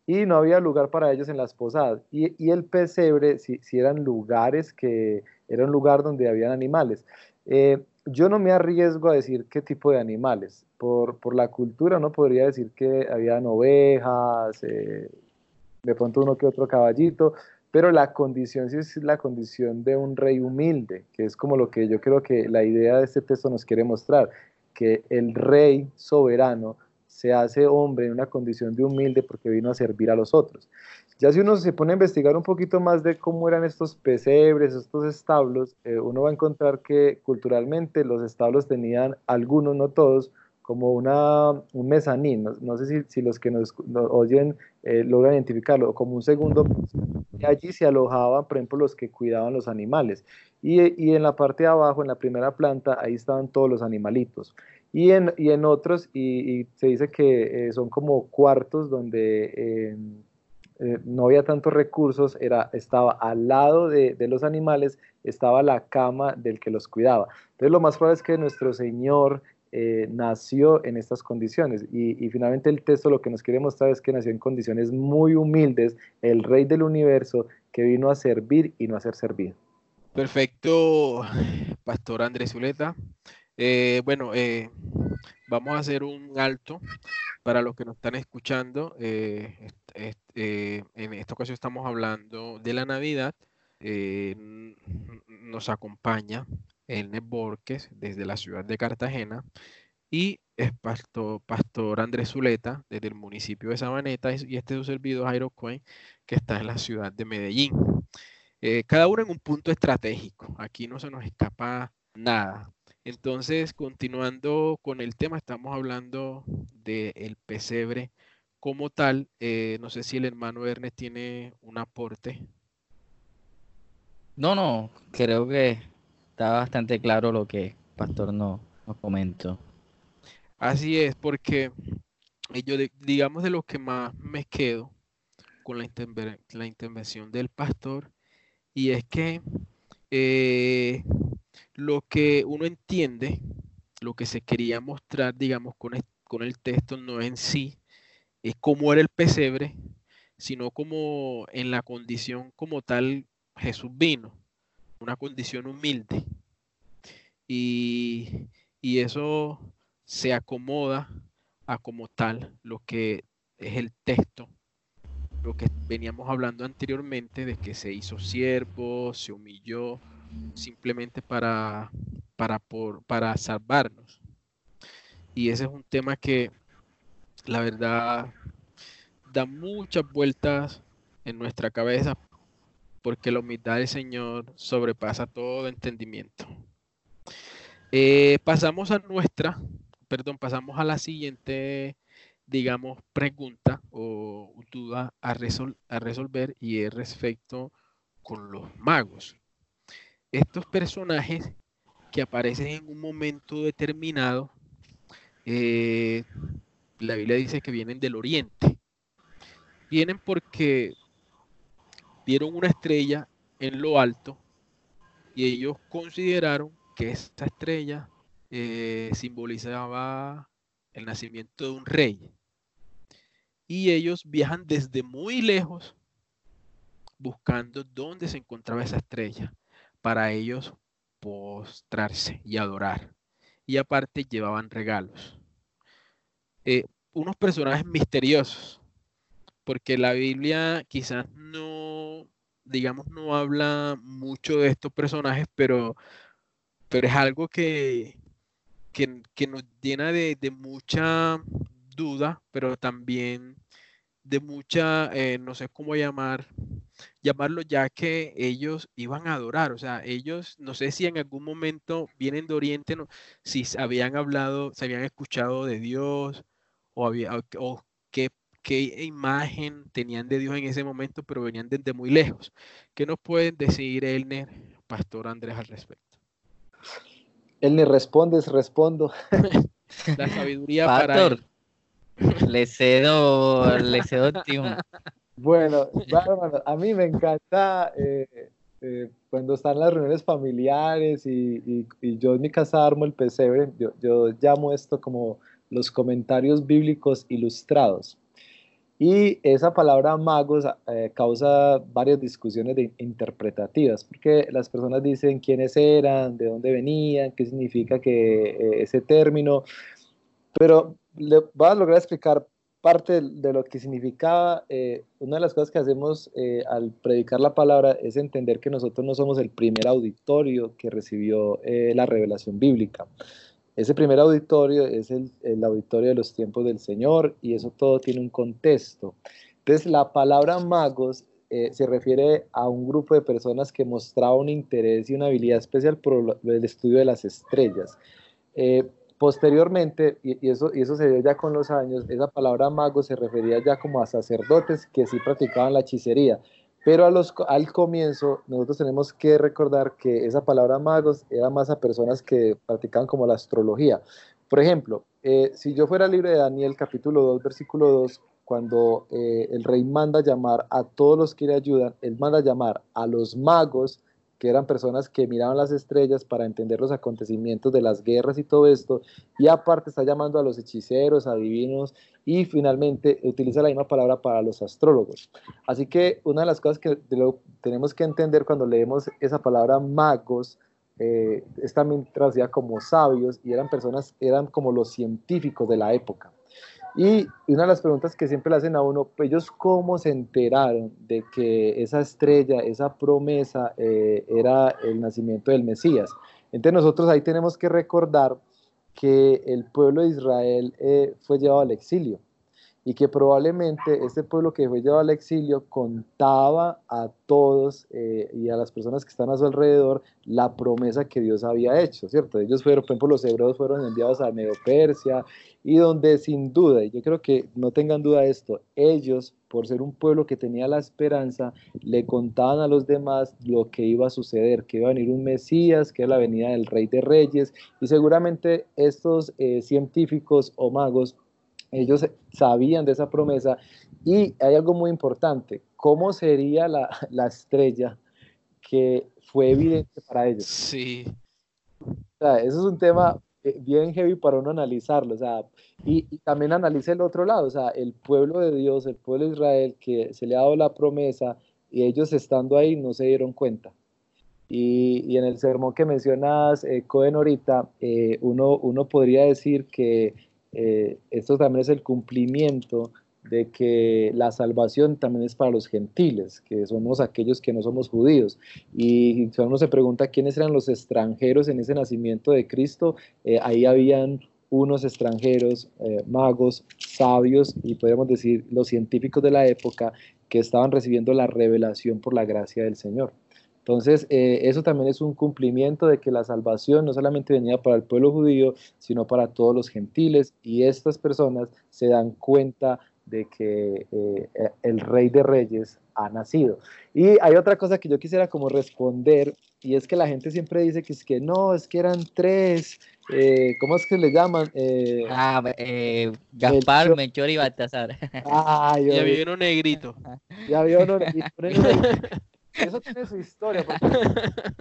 Y no había lugar para ellos en las posadas. Y, el pesebre, si, eran lugares que, era un lugar donde habían animales. Eh, yo no me arriesgo a decir qué tipo de animales. Por, por la cultura no podría decir que habían ovejas, eh, de pronto uno que otro caballito, pero la condición sí es la condición de un rey humilde, que es como lo que yo creo que la idea de este texto nos quiere mostrar que el rey soberano se hace hombre en una condición de humilde porque vino a servir a los otros. Ya si uno se pone a investigar un poquito más de cómo eran estos pesebres, estos establos, eh, uno va a encontrar que culturalmente los establos tenían, algunos, no todos, como una, un mezanín, no, sé si, si, los que nos, oyen eh, logran identificarlo, como un segundo, y allí se alojaban, por ejemplo, los que cuidaban los animales. Y, y, en la parte de abajo, en la primera planta, ahí estaban todos los animalitos. Y en, y en otros, y, se dice que eh, son como cuartos donde eh, no había tantos recursos, era, estaba al lado de, de los animales, estaba la cama del que los cuidaba. Entonces lo más probable es que nuestro Señor eh, nació en estas condiciones. Y, finalmente el texto lo que nos quiere mostrar es que nació en condiciones muy humildes, el rey del universo que vino a servir y no a ser servido. Perfecto, Pastor Andrés Zuleta. Eh, bueno, eh, vamos a hacer un alto para los que nos están escuchando. en esta ocasión estamos hablando de la Navidad. nos acompaña Elner Borges desde la ciudad de Cartagena y es pastor, Andrés Zuleta desde el municipio de Sabaneta y este es su servidor Jairo que está en la ciudad de Medellín. Eh, cada uno en un punto estratégico, aquí no se nos escapa nada. Entonces, continuando con el tema, estamos hablando del pesebre como tal. Eh, no sé si el hermano Ernest tiene un aporte. No, no, creo que está bastante claro lo que Pastor nos, comentó. Así es, porque yo digamos de lo que más me quedo con la, la intervención del pastor, y es que eh, lo que uno entiende, lo que se quería mostrar, digamos, con el, con el texto no en sí, es cómo era el pesebre, sino como en la condición como tal Jesús vino una condición humilde. Y, eso se acomoda a como tal lo que es el texto, lo que veníamos hablando anteriormente de que se hizo siervo, se humilló simplemente para, para, por, para salvarnos. Y ese es un tema que la verdad da muchas vueltas en nuestra cabeza porque la humildad del Señor sobrepasa todo entendimiento. Eh, pasamos a nuestra, perdón, pasamos a la siguiente, digamos, pregunta o duda a, resolver y es respecto con los magos. Estos personajes que aparecen en un momento determinado, eh, la Biblia dice que vienen del oriente. Vienen porque vieron una estrella en lo alto y ellos consideraron que esta estrella eh, simbolizaba el nacimiento de un rey. Y ellos viajan desde muy lejos buscando dónde se encontraba esa estrella para ellos postrarse y adorar. Y aparte llevaban regalos. Eh, unos personajes misteriosos, porque la Biblia quizás no, digamos, no habla mucho de estos personajes, pero, pero es algo que, que, nos llena de, mucha duda, pero también de mucha, eh, no sé cómo llamar, llamarlo ya que ellos iban a adorar, o sea, ellos, no sé si en algún momento vienen de Oriente, no, si habían hablado, se habían escuchado de Dios, o, había, o qué qué imagen tenían de Dios en ese momento, pero venían desde muy lejos. ¿Qué nos pueden decir, Elner, Pastor Andrés, al respecto? Elner, respondes, respondo. La sabiduría para Le cedo, le cedo Bueno, a mí me encanta eh, eh, cuando están las reuniones familiares y, yo en mi casa armo el pesebre, yo, yo llamo esto como los comentarios bíblicos ilustrados. Y esa palabra magos eh, causa varias discusiones interpretativas, porque las personas dicen quiénes eran, de dónde venían, qué significa que, eh, ese término, pero le voy a lograr explicar parte de lo que significaba. Eh, una de las cosas que hacemos al predicar la palabra es entender que nosotros no somos el primer auditorio que recibió la revelación bíblica. Ese primer auditorio es el, auditorio de los tiempos del Señor y eso todo tiene un contexto. Entonces, la palabra magos eh, se refiere a un grupo de personas que mostraba un interés y una habilidad especial por el estudio de las estrellas. Eh, posteriormente, y, eso, y eso se dio ya con los años, esa palabra magos se refería ya como a sacerdotes que sí practicaban la hechicería. Pero al comienzo nosotros tenemos que recordar que esa palabra magos era más a personas que practicaban como la astrología. Por ejemplo, eh, si yo fuera libre de Daniel capítulo 2, versículo 2, cuando eh, el rey manda llamar a todos los que le ayudan, él manda llamar a los magos, que eran personas que miraban las estrellas para entender los acontecimientos de las guerras y todo esto, y aparte está llamando a los hechiceros, adivinos, y finalmente utiliza la misma palabra para los astrólogos. Así que una de las cosas que tenemos que entender cuando leemos esa palabra magos, eh, es también traducida como sabios, y eran personas, eran como los científicos de la época. Y una de las preguntas que siempre le hacen a uno, pues, ellos cómo se enteraron de que esa estrella, esa promesa eh, era el nacimiento del Mesías. Entonces nosotros ahí tenemos que recordar que el pueblo de Israel eh, fue llevado al exilio y que probablemente este pueblo que fue llevado al exilio contaba a todos eh, y a las personas que están a su alrededor la promesa que Dios había hecho, ¿cierto? Ellos fueron, por ejemplo, los hebreos fueron enviados a Medo Persia y donde sin duda, y yo creo que no tengan duda de esto, ellos, por ser un pueblo que tenía la esperanza, le contaban a los demás lo que iba a suceder, que iba a venir un Mesías, que era la venida del Rey de Reyes, y seguramente estos eh, científicos o magos ellos sabían de esa promesa y hay algo muy importante, ¿cómo sería la, la estrella que fue evidente para ellos? Sí. O sea, eso es un tema eh, bien heavy para uno analizarlo, o sea, y, también analice el otro lado, o sea, el pueblo de Dios, el pueblo de Israel, que se le ha dado la promesa y ellos estando ahí no se dieron cuenta. Y, y en el sermón que mencionas, eh, Cohen, ahorita, eh, uno, uno podría decir que eh, esto también es el cumplimiento de que la salvación también es para los gentiles, que somos aquellos que no somos judíos. Y si uno se pregunta quiénes eran los extranjeros en ese nacimiento de Cristo, eh, ahí habían unos extranjeros, eh, magos, sabios y podríamos decir los científicos de la época que estaban recibiendo la revelación por la gracia del Señor. Entonces, eh, eso también es un cumplimiento de que la salvación no solamente venía para el pueblo judío, sino para todos los gentiles, y estas personas se dan cuenta de que eh, eh, el rey de reyes ha nacido. Y hay otra cosa que yo quisiera como responder, y es que la gente siempre dice que es que no, es que eran tres, ¿cómo es que le llaman? ah, Gaspar, Melchor, y Baltasar. Ah, ya vi uno negrito. Ya vi uno negrito. Eso tiene su historia, porque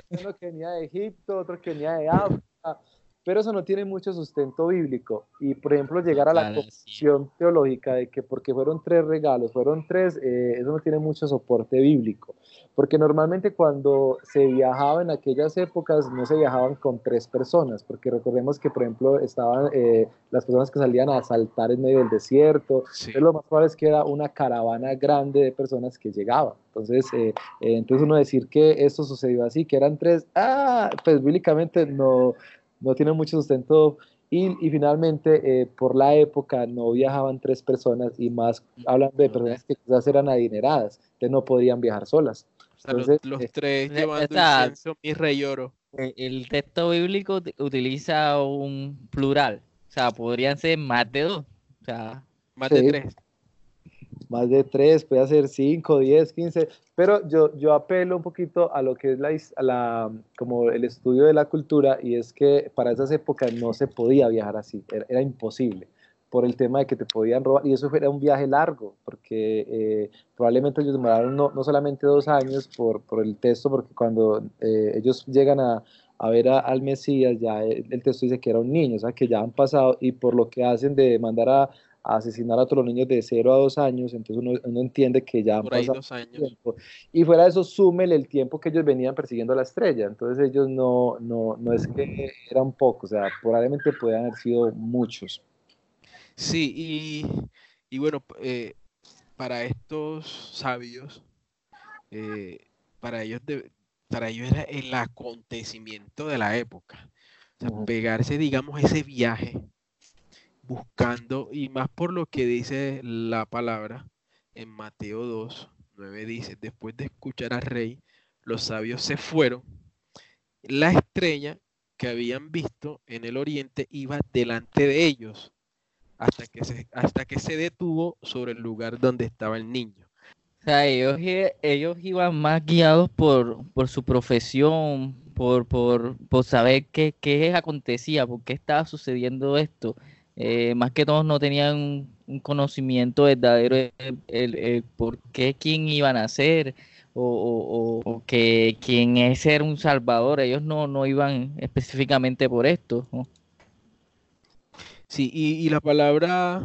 uno que venía de Egipto, otro que venía de África, pero eso no tiene mucho sustento bíblico. Y, por ejemplo, llegar a la conclusión teológica de que porque fueron tres regalos, fueron tres, eh, eso no tiene mucho soporte bíblico. Porque normalmente cuando se viajaba en aquellas épocas no se viajaban con tres personas, porque recordemos que, por ejemplo, estaban eh, las personas que salían a asaltar en medio del desierto. lo más probable es que era una caravana grande de personas que llegaban. Entonces, eh, entonces uno decir que esto sucedió así, que eran tres, ah, pues bíblicamente no, no tiene mucho sustento. Y, y finalmente, eh, por la época, no viajaban tres personas y más hablando de personas que quizás eran adineradas, que no podían viajar solas. Entonces, los, eh, tres llevando mi rey oro. Eh, el texto bíblico utiliza un plural, o sea, podrían ser más de dos, o sea, más de tres más de tres, puede ser cinco, diez, quince, pero yo, yo apelo un poquito a lo que es la, la, como el estudio de la cultura y es que para esas épocas no se podía viajar así, era, imposible por el tema de que te podían robar, y eso era un viaje largo, porque eh, probablemente ellos demoraron no, no, solamente dos años por, por el texto, porque cuando eh, ellos llegan a, a ver al Mesías, ya el, el, texto dice que era un niño, o sea, que ya han pasado, y por lo que hacen de mandar a, a asesinar a los niños de 0 a 2 años, entonces uno, entiende que ya han pasado dos años. Tiempo. Y fuera de eso, súmele el tiempo que ellos venían persiguiendo a la estrella, entonces ellos no, no, no es que eran pocos, o sea, probablemente puedan haber sido muchos. Sí, y, y bueno, eh, para estos sabios, eh, para ellos para ellos era el acontecimiento de la época. O sea, pegarse, digamos, ese viaje buscando, y más por lo que dice la palabra, en Mateo 2, 9 dice, después de escuchar al rey, los sabios se fueron. La estrella que habían visto en el oriente iba delante de ellos hasta que se, hasta que se detuvo sobre el lugar donde estaba el niño. O sea, ellos, ellos iban más guiados por, por su profesión, por, por, por saber qué, qué acontecía, por qué estaba sucediendo esto. Eh, más que todos no tenían un conocimiento verdadero el, por qué quién iban a ser o, o, que quién es ser un salvador. Ellos no, no iban específicamente por esto. Sí, y, la palabra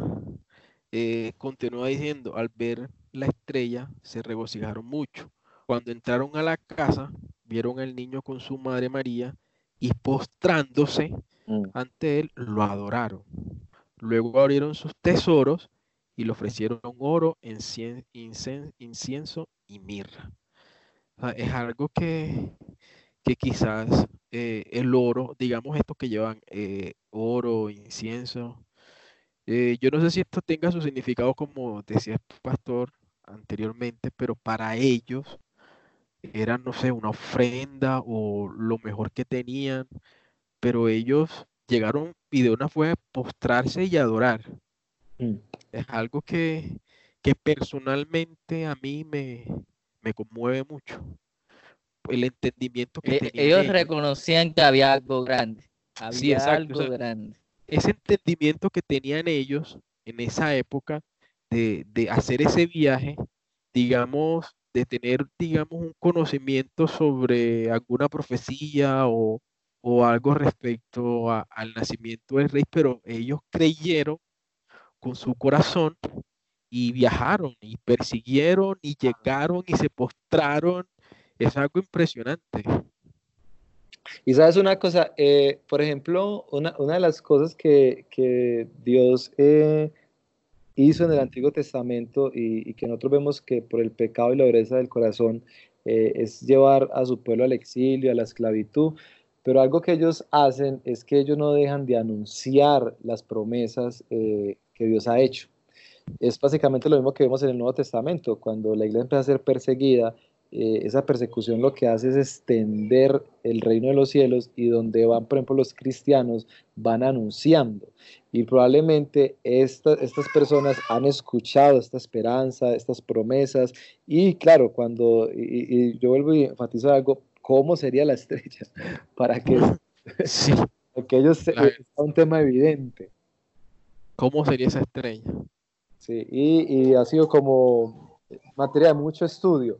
eh, continúa diciendo, al ver la estrella se regocijaron mucho. Cuando entraron a la casa, vieron al niño con su madre María y postrándose mm. ante él, lo adoraron. Luego abrieron sus tesoros y le ofrecieron oro, incienso y mirra. es algo que, quizás eh, el oro, digamos estos que llevan eh, oro, incienso, eh, yo no sé si esto tenga su significado como decía el pastor anteriormente, pero para ellos era, no sé, una ofrenda o lo mejor que tenían, pero ellos llegaron y de una fue postrarse y adorar. Mm. Es algo que, personalmente a mí me, conmueve mucho. El entendimiento que e, ellos, reconocían que había algo grande. Había algo grande. Ese entendimiento que tenían ellos en esa época de, de hacer ese viaje, digamos, de tener, digamos, un conocimiento sobre alguna profecía o, o algo respecto al nacimiento del rey, pero ellos creyeron con su corazón y viajaron y persiguieron y llegaron y se postraron. Es algo impresionante. Y sabes una cosa, eh, por ejemplo, una, de las cosas que, Dios eh, hizo en el Antiguo Testamento y, que nosotros vemos que por el pecado y la dureza del corazón eh, es llevar a su pueblo al exilio, a la esclavitud, pero algo que ellos hacen es que ellos no dejan de anunciar las promesas que Dios ha hecho. Es básicamente lo mismo que vemos en el Nuevo Testamento, cuando la iglesia empieza a ser perseguida, eh, esa persecución lo que hace es extender el reino de los cielos y donde van, por ejemplo, los cristianos, van anunciando. Y probablemente estas personas han escuchado esta esperanza, estas promesas, y claro, cuando, y, yo vuelvo y enfatizo algo, ¿cómo sería la estrella? Para que, sí. que ellos, sea un tema evidente. ¿Cómo sería esa estrella? Sí, y, y ha sido como materia de mucho estudio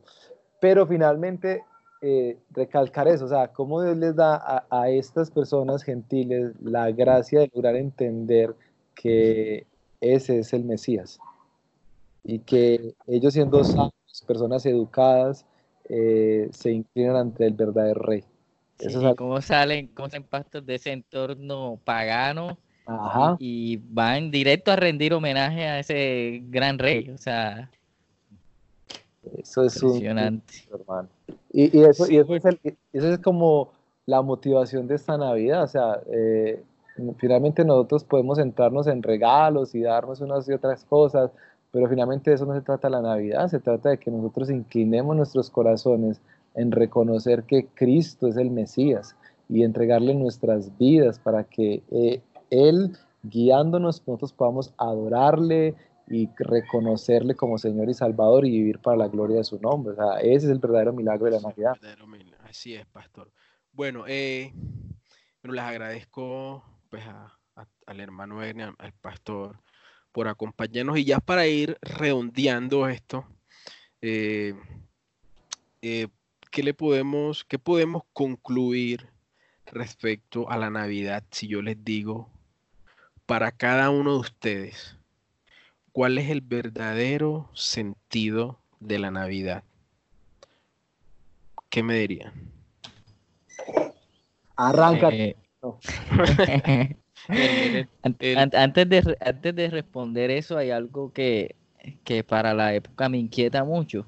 pero finalmente eh, recalcar eso, o sea, cómo Dios les da a, estas personas gentiles la gracia de lograr entender que ese es el Mesías y que ellos siendo personas educadas, eh, se inclinan ante el verdadero rey. ¿Cómo salen, cómo salen pastos de ese entorno pagano Y, y, van directo a rendir homenaje a ese gran rey? O sea, eso es impresionante. Y, eso, y eso, es eso es como la motivación de esta Navidad. O sea, eh, finalmente nosotros podemos centrarnos en regalos y darnos unas y otras cosas, pero finalmente eso no se trata de la Navidad, se trata de que nosotros inclinemos nuestros corazones en reconocer que Cristo es el Mesías y entregarle nuestras vidas para que eh, Él, guiándonos, nosotros podamos adorarle, y reconocerle como Señor y Salvador y vivir para la gloria de su nombre. O sea, ese es el verdadero milagro de la Navidad. Así es, pastor. Bueno, eh, bueno les agradezco pues, al hermano Ernie, al pastor, por acompañarnos. Y ya para ir redondeando esto, eh, eh, ¿qué le podemos, qué podemos concluir respecto a la Navidad si yo les digo para cada uno de ustedes? ¿Cuál es el verdadero sentido de la Navidad? ¿Qué me dirían? Arranca. Eh, antes, de, antes de responder eso, hay algo que, para la época me inquieta mucho.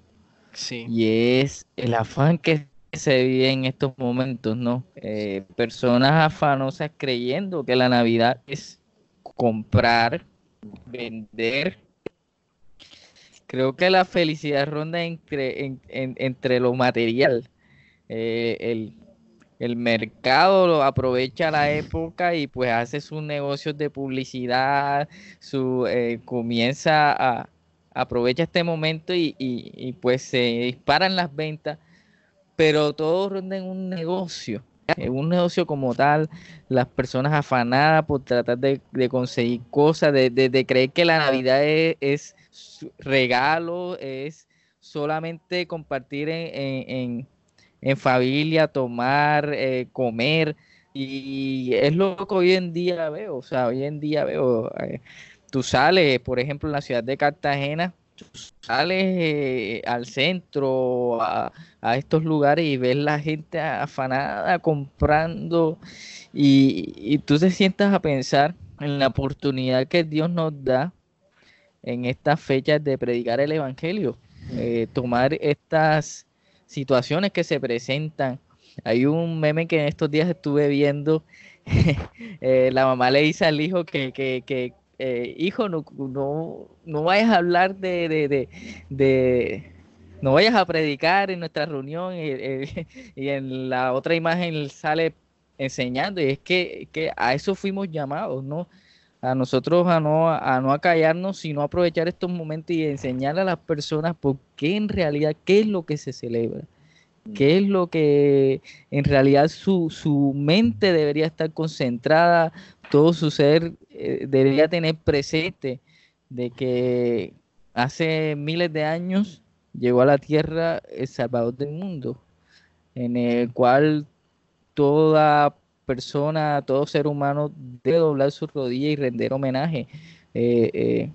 Sí. Y es el afán que se vive en estos momentos, ¿no? Eh, personas afanosas creyendo que la Navidad es comprar vender creo que la felicidad ronda entre, entre lo material. Eh, el, el mercado lo aprovecha la época y pues hace sus negocios de publicidad, su, eh, comienza a, aprovecha este momento y, pues se disparan las ventas, pero todo ronda en un negocio. En un negocio como tal, las personas afanadas por tratar de, conseguir cosas, de, creer que la Navidad es, regalo, es solamente compartir en en familia, tomar, eh, comer. Y es lo que hoy en día veo, o sea, hoy en día veo, eh, tú sales, por ejemplo, en la ciudad de Cartagena, tú sales eh, al centro, a, estos lugares y ves la gente afanada comprando y, y tú te sientas a pensar en la oportunidad que Dios nos da en estas fechas de predicar el Evangelio, tomar estas situaciones que se presentan. Hay un meme que en estos días estuve viendo. Eh, la mamá le dice al hijo que, que, eh, hijo, no, no, vayas a hablar de, de, no vayas a predicar en nuestra reunión y, en la otra imagen sale enseñando y es que, que, a eso fuimos llamados, ¿no? A nosotros a no, a no acallarnos, sino aprovechar estos momentos y enseñar a las personas por qué en realidad, qué es lo que se celebra, mm. qué es lo que en realidad su, su mente debería estar concentrada, todo su ser eh, debería tener presente de que hace miles de años llegó a la tierra el Salvador del mundo, en el cual toda persona, todo ser humano debe doblar su rodilla y render homenaje. Eh, eh,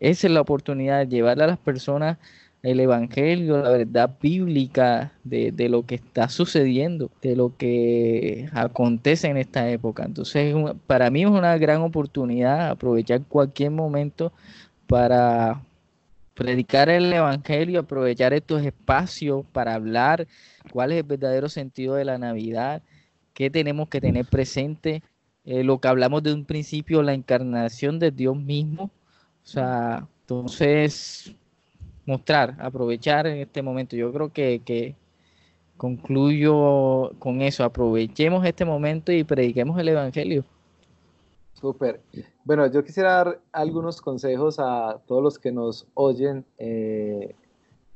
esa es la oportunidad de llevarle a las personas el evangelio, la verdad bíblica de, lo que está sucediendo, de lo que acontece en esta época. Entonces, para mí es una gran oportunidad aprovechar cualquier momento para predicar el evangelio, aprovechar estos espacios para hablar cuál es el verdadero sentido de la Navidad, qué tenemos que tener presente, eh, lo que hablamos de un principio, la encarnación de Dios mismo. O sea, entonces, mostrar, aprovechar en este momento. Yo creo que, que concluyo con eso, aprovechemos este momento y prediquemos el Evangelio. Súper. Bueno, yo quisiera dar algunos consejos a todos los que nos oyen eh,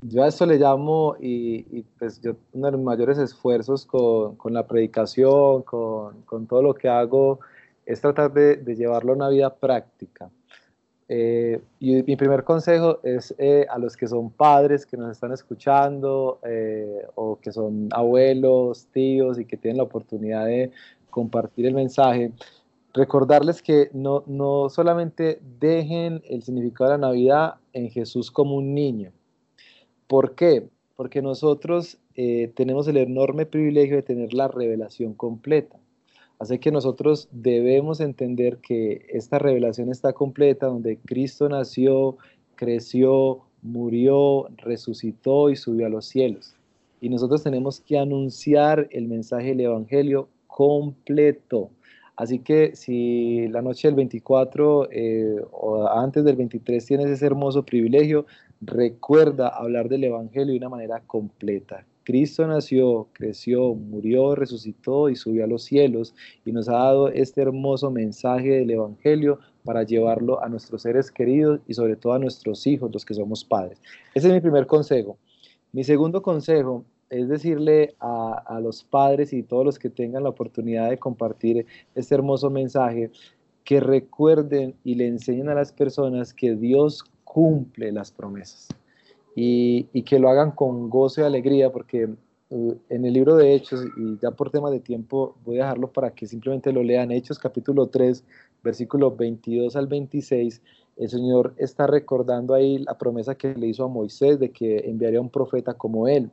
yo a esto le llamo, y, pues yo uno de los mayores esfuerzos con, con la predicación, con, con, todo lo que hago, es tratar de, de llevarlo a una vida práctica. Eh, y mi primer consejo es eh, a los que son padres que nos están escuchando eh, o que son abuelos, tíos y que tienen la oportunidad de compartir el mensaje, recordarles que no, no solamente dejen el significado de la Navidad en Jesús como un niño, ¿Por qué? Porque nosotros eh, tenemos el enorme privilegio de tener la revelación completa. Así que nosotros debemos entender que esta revelación está completa, donde Cristo nació, creció, murió, resucitó y subió a los cielos. Y nosotros tenemos que anunciar el mensaje del Evangelio completo. Así que si la noche del 24 eh, o antes del 23 tienes ese hermoso privilegio, recuerda hablar del Evangelio de una manera completa. Cristo nació, creció, murió, resucitó y subió a los cielos y nos ha dado este hermoso mensaje del Evangelio para llevarlo a nuestros seres queridos y sobre todo a nuestros hijos, los que somos padres. Ese es mi primer consejo. Mi segundo consejo es decirle a, los padres y todos los que tengan la oportunidad de compartir este hermoso mensaje, que recuerden y le enseñen a las personas que Dios cumple las promesas. Y, que lo hagan con gozo y alegría, porque uh, en el libro de Hechos, y ya por tema de tiempo voy a dejarlo para que simplemente lo lean, Hechos capítulo 3, versículo 22 al 26, el Señor está recordando ahí la promesa que le hizo a Moisés de que enviaría un profeta como él.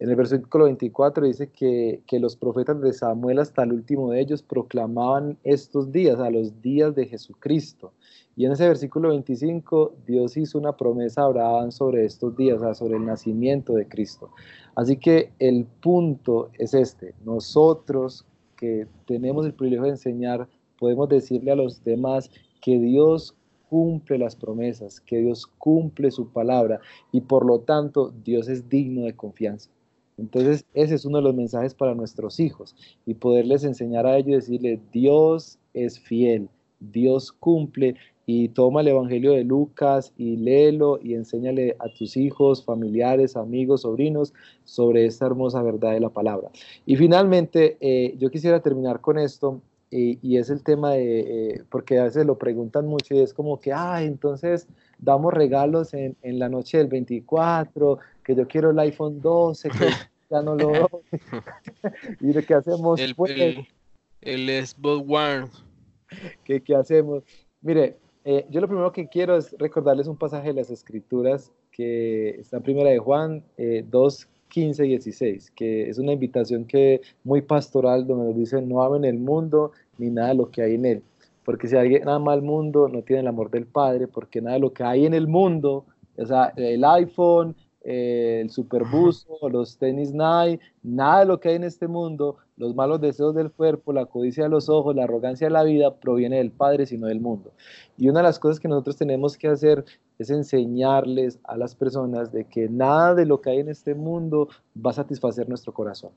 En el versículo 24 dice que, que, los profetas de Samuel hasta el último de ellos proclamaban estos días, a los días de Jesucristo. Y en ese versículo 25, Dios hizo una promesa a Abraham sobre estos días, sobre el nacimiento de Cristo. Así que el punto es este, nosotros que tenemos el privilegio de enseñar, podemos decirle a los demás que Dios cumple las promesas, que Dios cumple su palabra y por lo tanto Dios es digno de confianza. Entonces, ese es uno de los mensajes para nuestros hijos y poderles enseñar a ellos y decirle, Dios es fiel, Dios cumple y toma el Evangelio de Lucas y léelo y enséñale a tus hijos, familiares, amigos, sobrinos sobre esta hermosa verdad de la palabra. Y finalmente, eh, yo quisiera terminar con esto y, es el tema de, eh, porque a veces lo preguntan mucho y es como que, ah, entonces damos regalos en la noche del 24, que yo quiero el iPhone 12, que ya no lo doy. y qué hacemos. El, pues? el, el One. ¿Qué, ¿Qué, hacemos? Mire, eh, yo lo primero que quiero es recordarles un pasaje de las Escrituras que está en Primera de Juan eh, 2, 15 y 16, que es una invitación que muy pastoral donde nos dice no amen el mundo ni nada de lo que hay en él. Porque si alguien ama al mundo, no tiene el amor del Padre, porque nada de lo que hay en el mundo, o sea, el iPhone, el superbuso, los tenis Nike, nada de lo que hay en este mundo, los malos deseos del cuerpo, la codicia de los ojos, la arrogancia de la vida, proviene del Padre, sino del mundo. Y una de las cosas que nosotros tenemos que hacer es enseñarles a las personas de que nada de lo que hay en este mundo va a satisfacer nuestro corazón.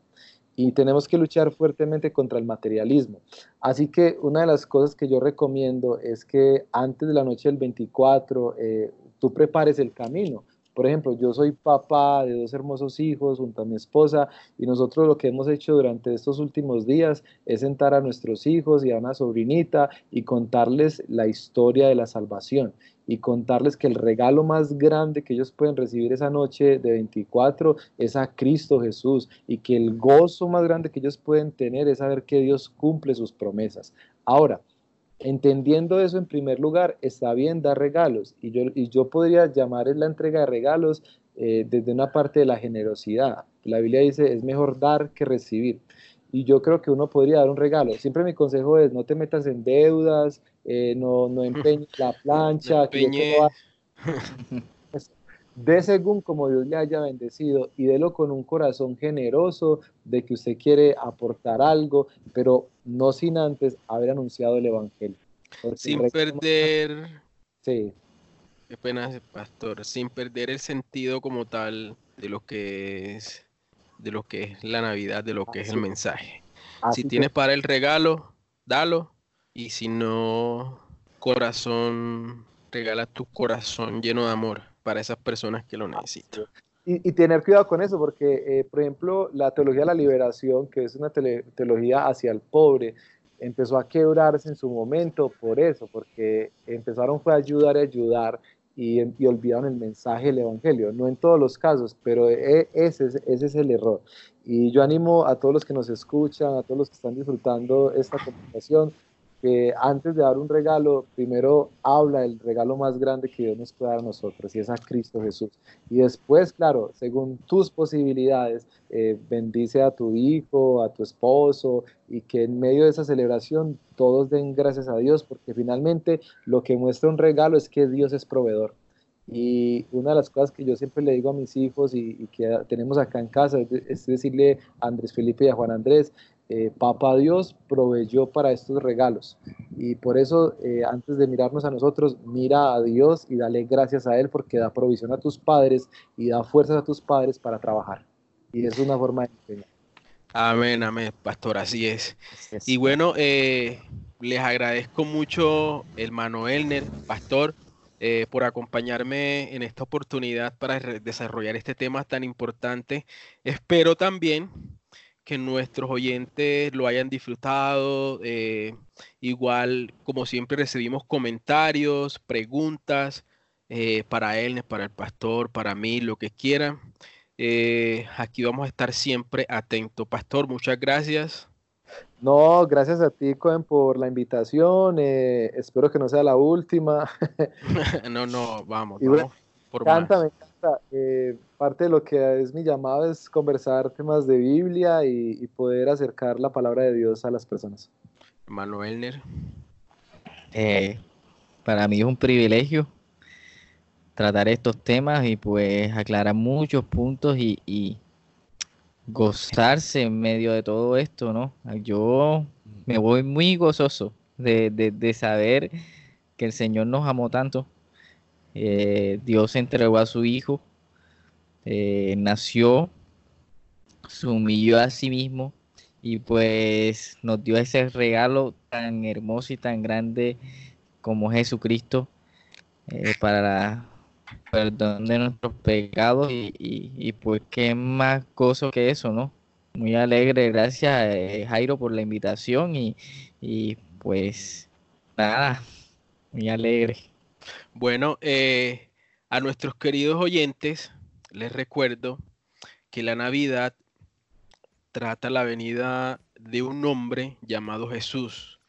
Y tenemos que luchar fuertemente contra el materialismo. Así que una de las cosas que yo recomiendo es que antes de la noche del 24, eh, tú prepares el camino por ejemplo, yo soy papá de dos hermosos hijos junto a mi esposa y nosotros lo que hemos hecho durante estos últimos días es sentar a nuestros hijos y a una sobrinita y contarles la historia de la salvación y contarles que el regalo más grande que ellos pueden recibir esa noche de 24 es a Cristo Jesús y que el gozo más grande que ellos pueden tener es saber que Dios cumple sus promesas. Ahora, Entendiendo eso en primer lugar, está bien dar regalos y yo, y yo podría llamar la entrega de regalos eh, desde una parte de la generosidad. La Biblia dice, es mejor dar que recibir. Y yo creo que uno podría dar un regalo. Siempre mi consejo es, no te metas en deudas, eh, no, no empeñes la plancha. de según como Dios le haya bendecido y délo con un corazón generoso de que usted quiere aportar algo, pero no sin antes haber anunciado el Evangelio. sin perder... Sí. Qué pena, pastor, sin perder el sentido como tal de lo que es de lo que es la Navidad, de lo que es el mensaje. si tienes para el regalo, dalo. Y si no, corazón, regala tu corazón lleno de amor para esas personas que lo necesitan. Y, tener cuidado con eso, porque, eh, por ejemplo, la teología de la liberación, que es una teología hacia el pobre, empezó a quebrarse en su momento por eso, porque empezaron fue a ayudar y ayudar y, y, olvidaron el mensaje del Evangelio. No en todos los casos, pero e, ese, ese es el error. Y yo animo a todos los que nos escuchan, a todos los que están disfrutando esta conversación, que antes de dar un regalo, primero habla del regalo más grande que Dios nos puede dar a nosotros, y es a Cristo Jesús. Y después, claro, según tus posibilidades, eh, bendice a tu hijo, a tu esposo, y que en medio de esa celebración todos den gracias a Dios, porque finalmente lo que muestra un regalo es que Dios es proveedor. Y una de las cosas que yo siempre le digo a mis hijos y, que tenemos acá en casa es, decirle a Andrés Felipe y a Juan Andrés, eh, Papá Dios proveyó para estos regalos. Y por eso, eh, antes de mirarnos a nosotros, mira a Dios y dale gracias a Él porque da provisión a tus padres y da fuerzas a tus padres para trabajar. Y es una forma de enseñar. Amén, amén, pastor, así es. Y bueno, eh, les agradezco mucho, hermano Elner, pastor, por acompañarme en esta oportunidad para desarrollar este tema tan importante. Espero también que nuestros oyentes lo hayan disfrutado. Eh, igual, como siempre, recibimos comentarios, preguntas eh, para él, para el pastor, para mí, lo que quieran. Eh, aquí vamos a estar siempre atentos. Pastor, muchas gracias. No, gracias a ti, Cohen, por la invitación. espero que no sea la última. no, no, vamos. vamos por encanta, encanta. parte de lo que es mi llamado es conversar temas de Biblia y, poder acercar la palabra de Dios a las personas. Manuel eh, para mí es un privilegio tratar estos temas y pues aclarar muchos puntos y, gozarse en medio de todo esto, ¿no? Yo me voy muy gozoso de, de saber que el Señor nos amó tanto. Eh, Dios entregó a su Hijo, eh, nació, se humilló a sí mismo y pues nos dio ese regalo tan hermoso y tan grande como Jesucristo eh, para perdón de nuestros pecados y, pues qué más gozo que eso, ¿no? Muy alegre, gracias eh, Jairo por la invitación y, y, pues nada, muy alegre. Bueno, eh, a nuestros queridos oyentes les recuerdo que la Navidad trata la venida de un hombre llamado Jesús,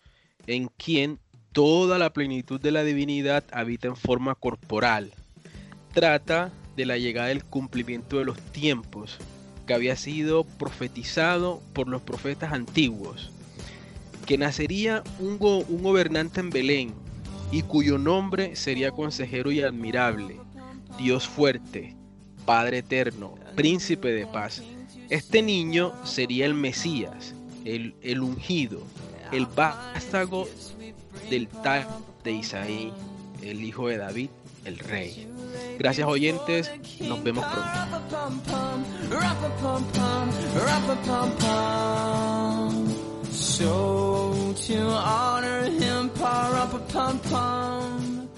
en quien toda la plenitud de la divinidad habita en forma corporal. Trata de la llegada del cumplimiento de los tiempos que había sido profetizado por los profetas antiguos, que nacería un, un gobernante en Belén y cuyo nombre sería consejero y admirable, Dios fuerte, Padre eterno, príncipe de paz. Este niño sería el Mesías, el, el ungido, el vástago del tal de Isaí, el hijo de David, el rey. Gracias oyentes, nos vemos pronto. So to honor him, par up a pum pum.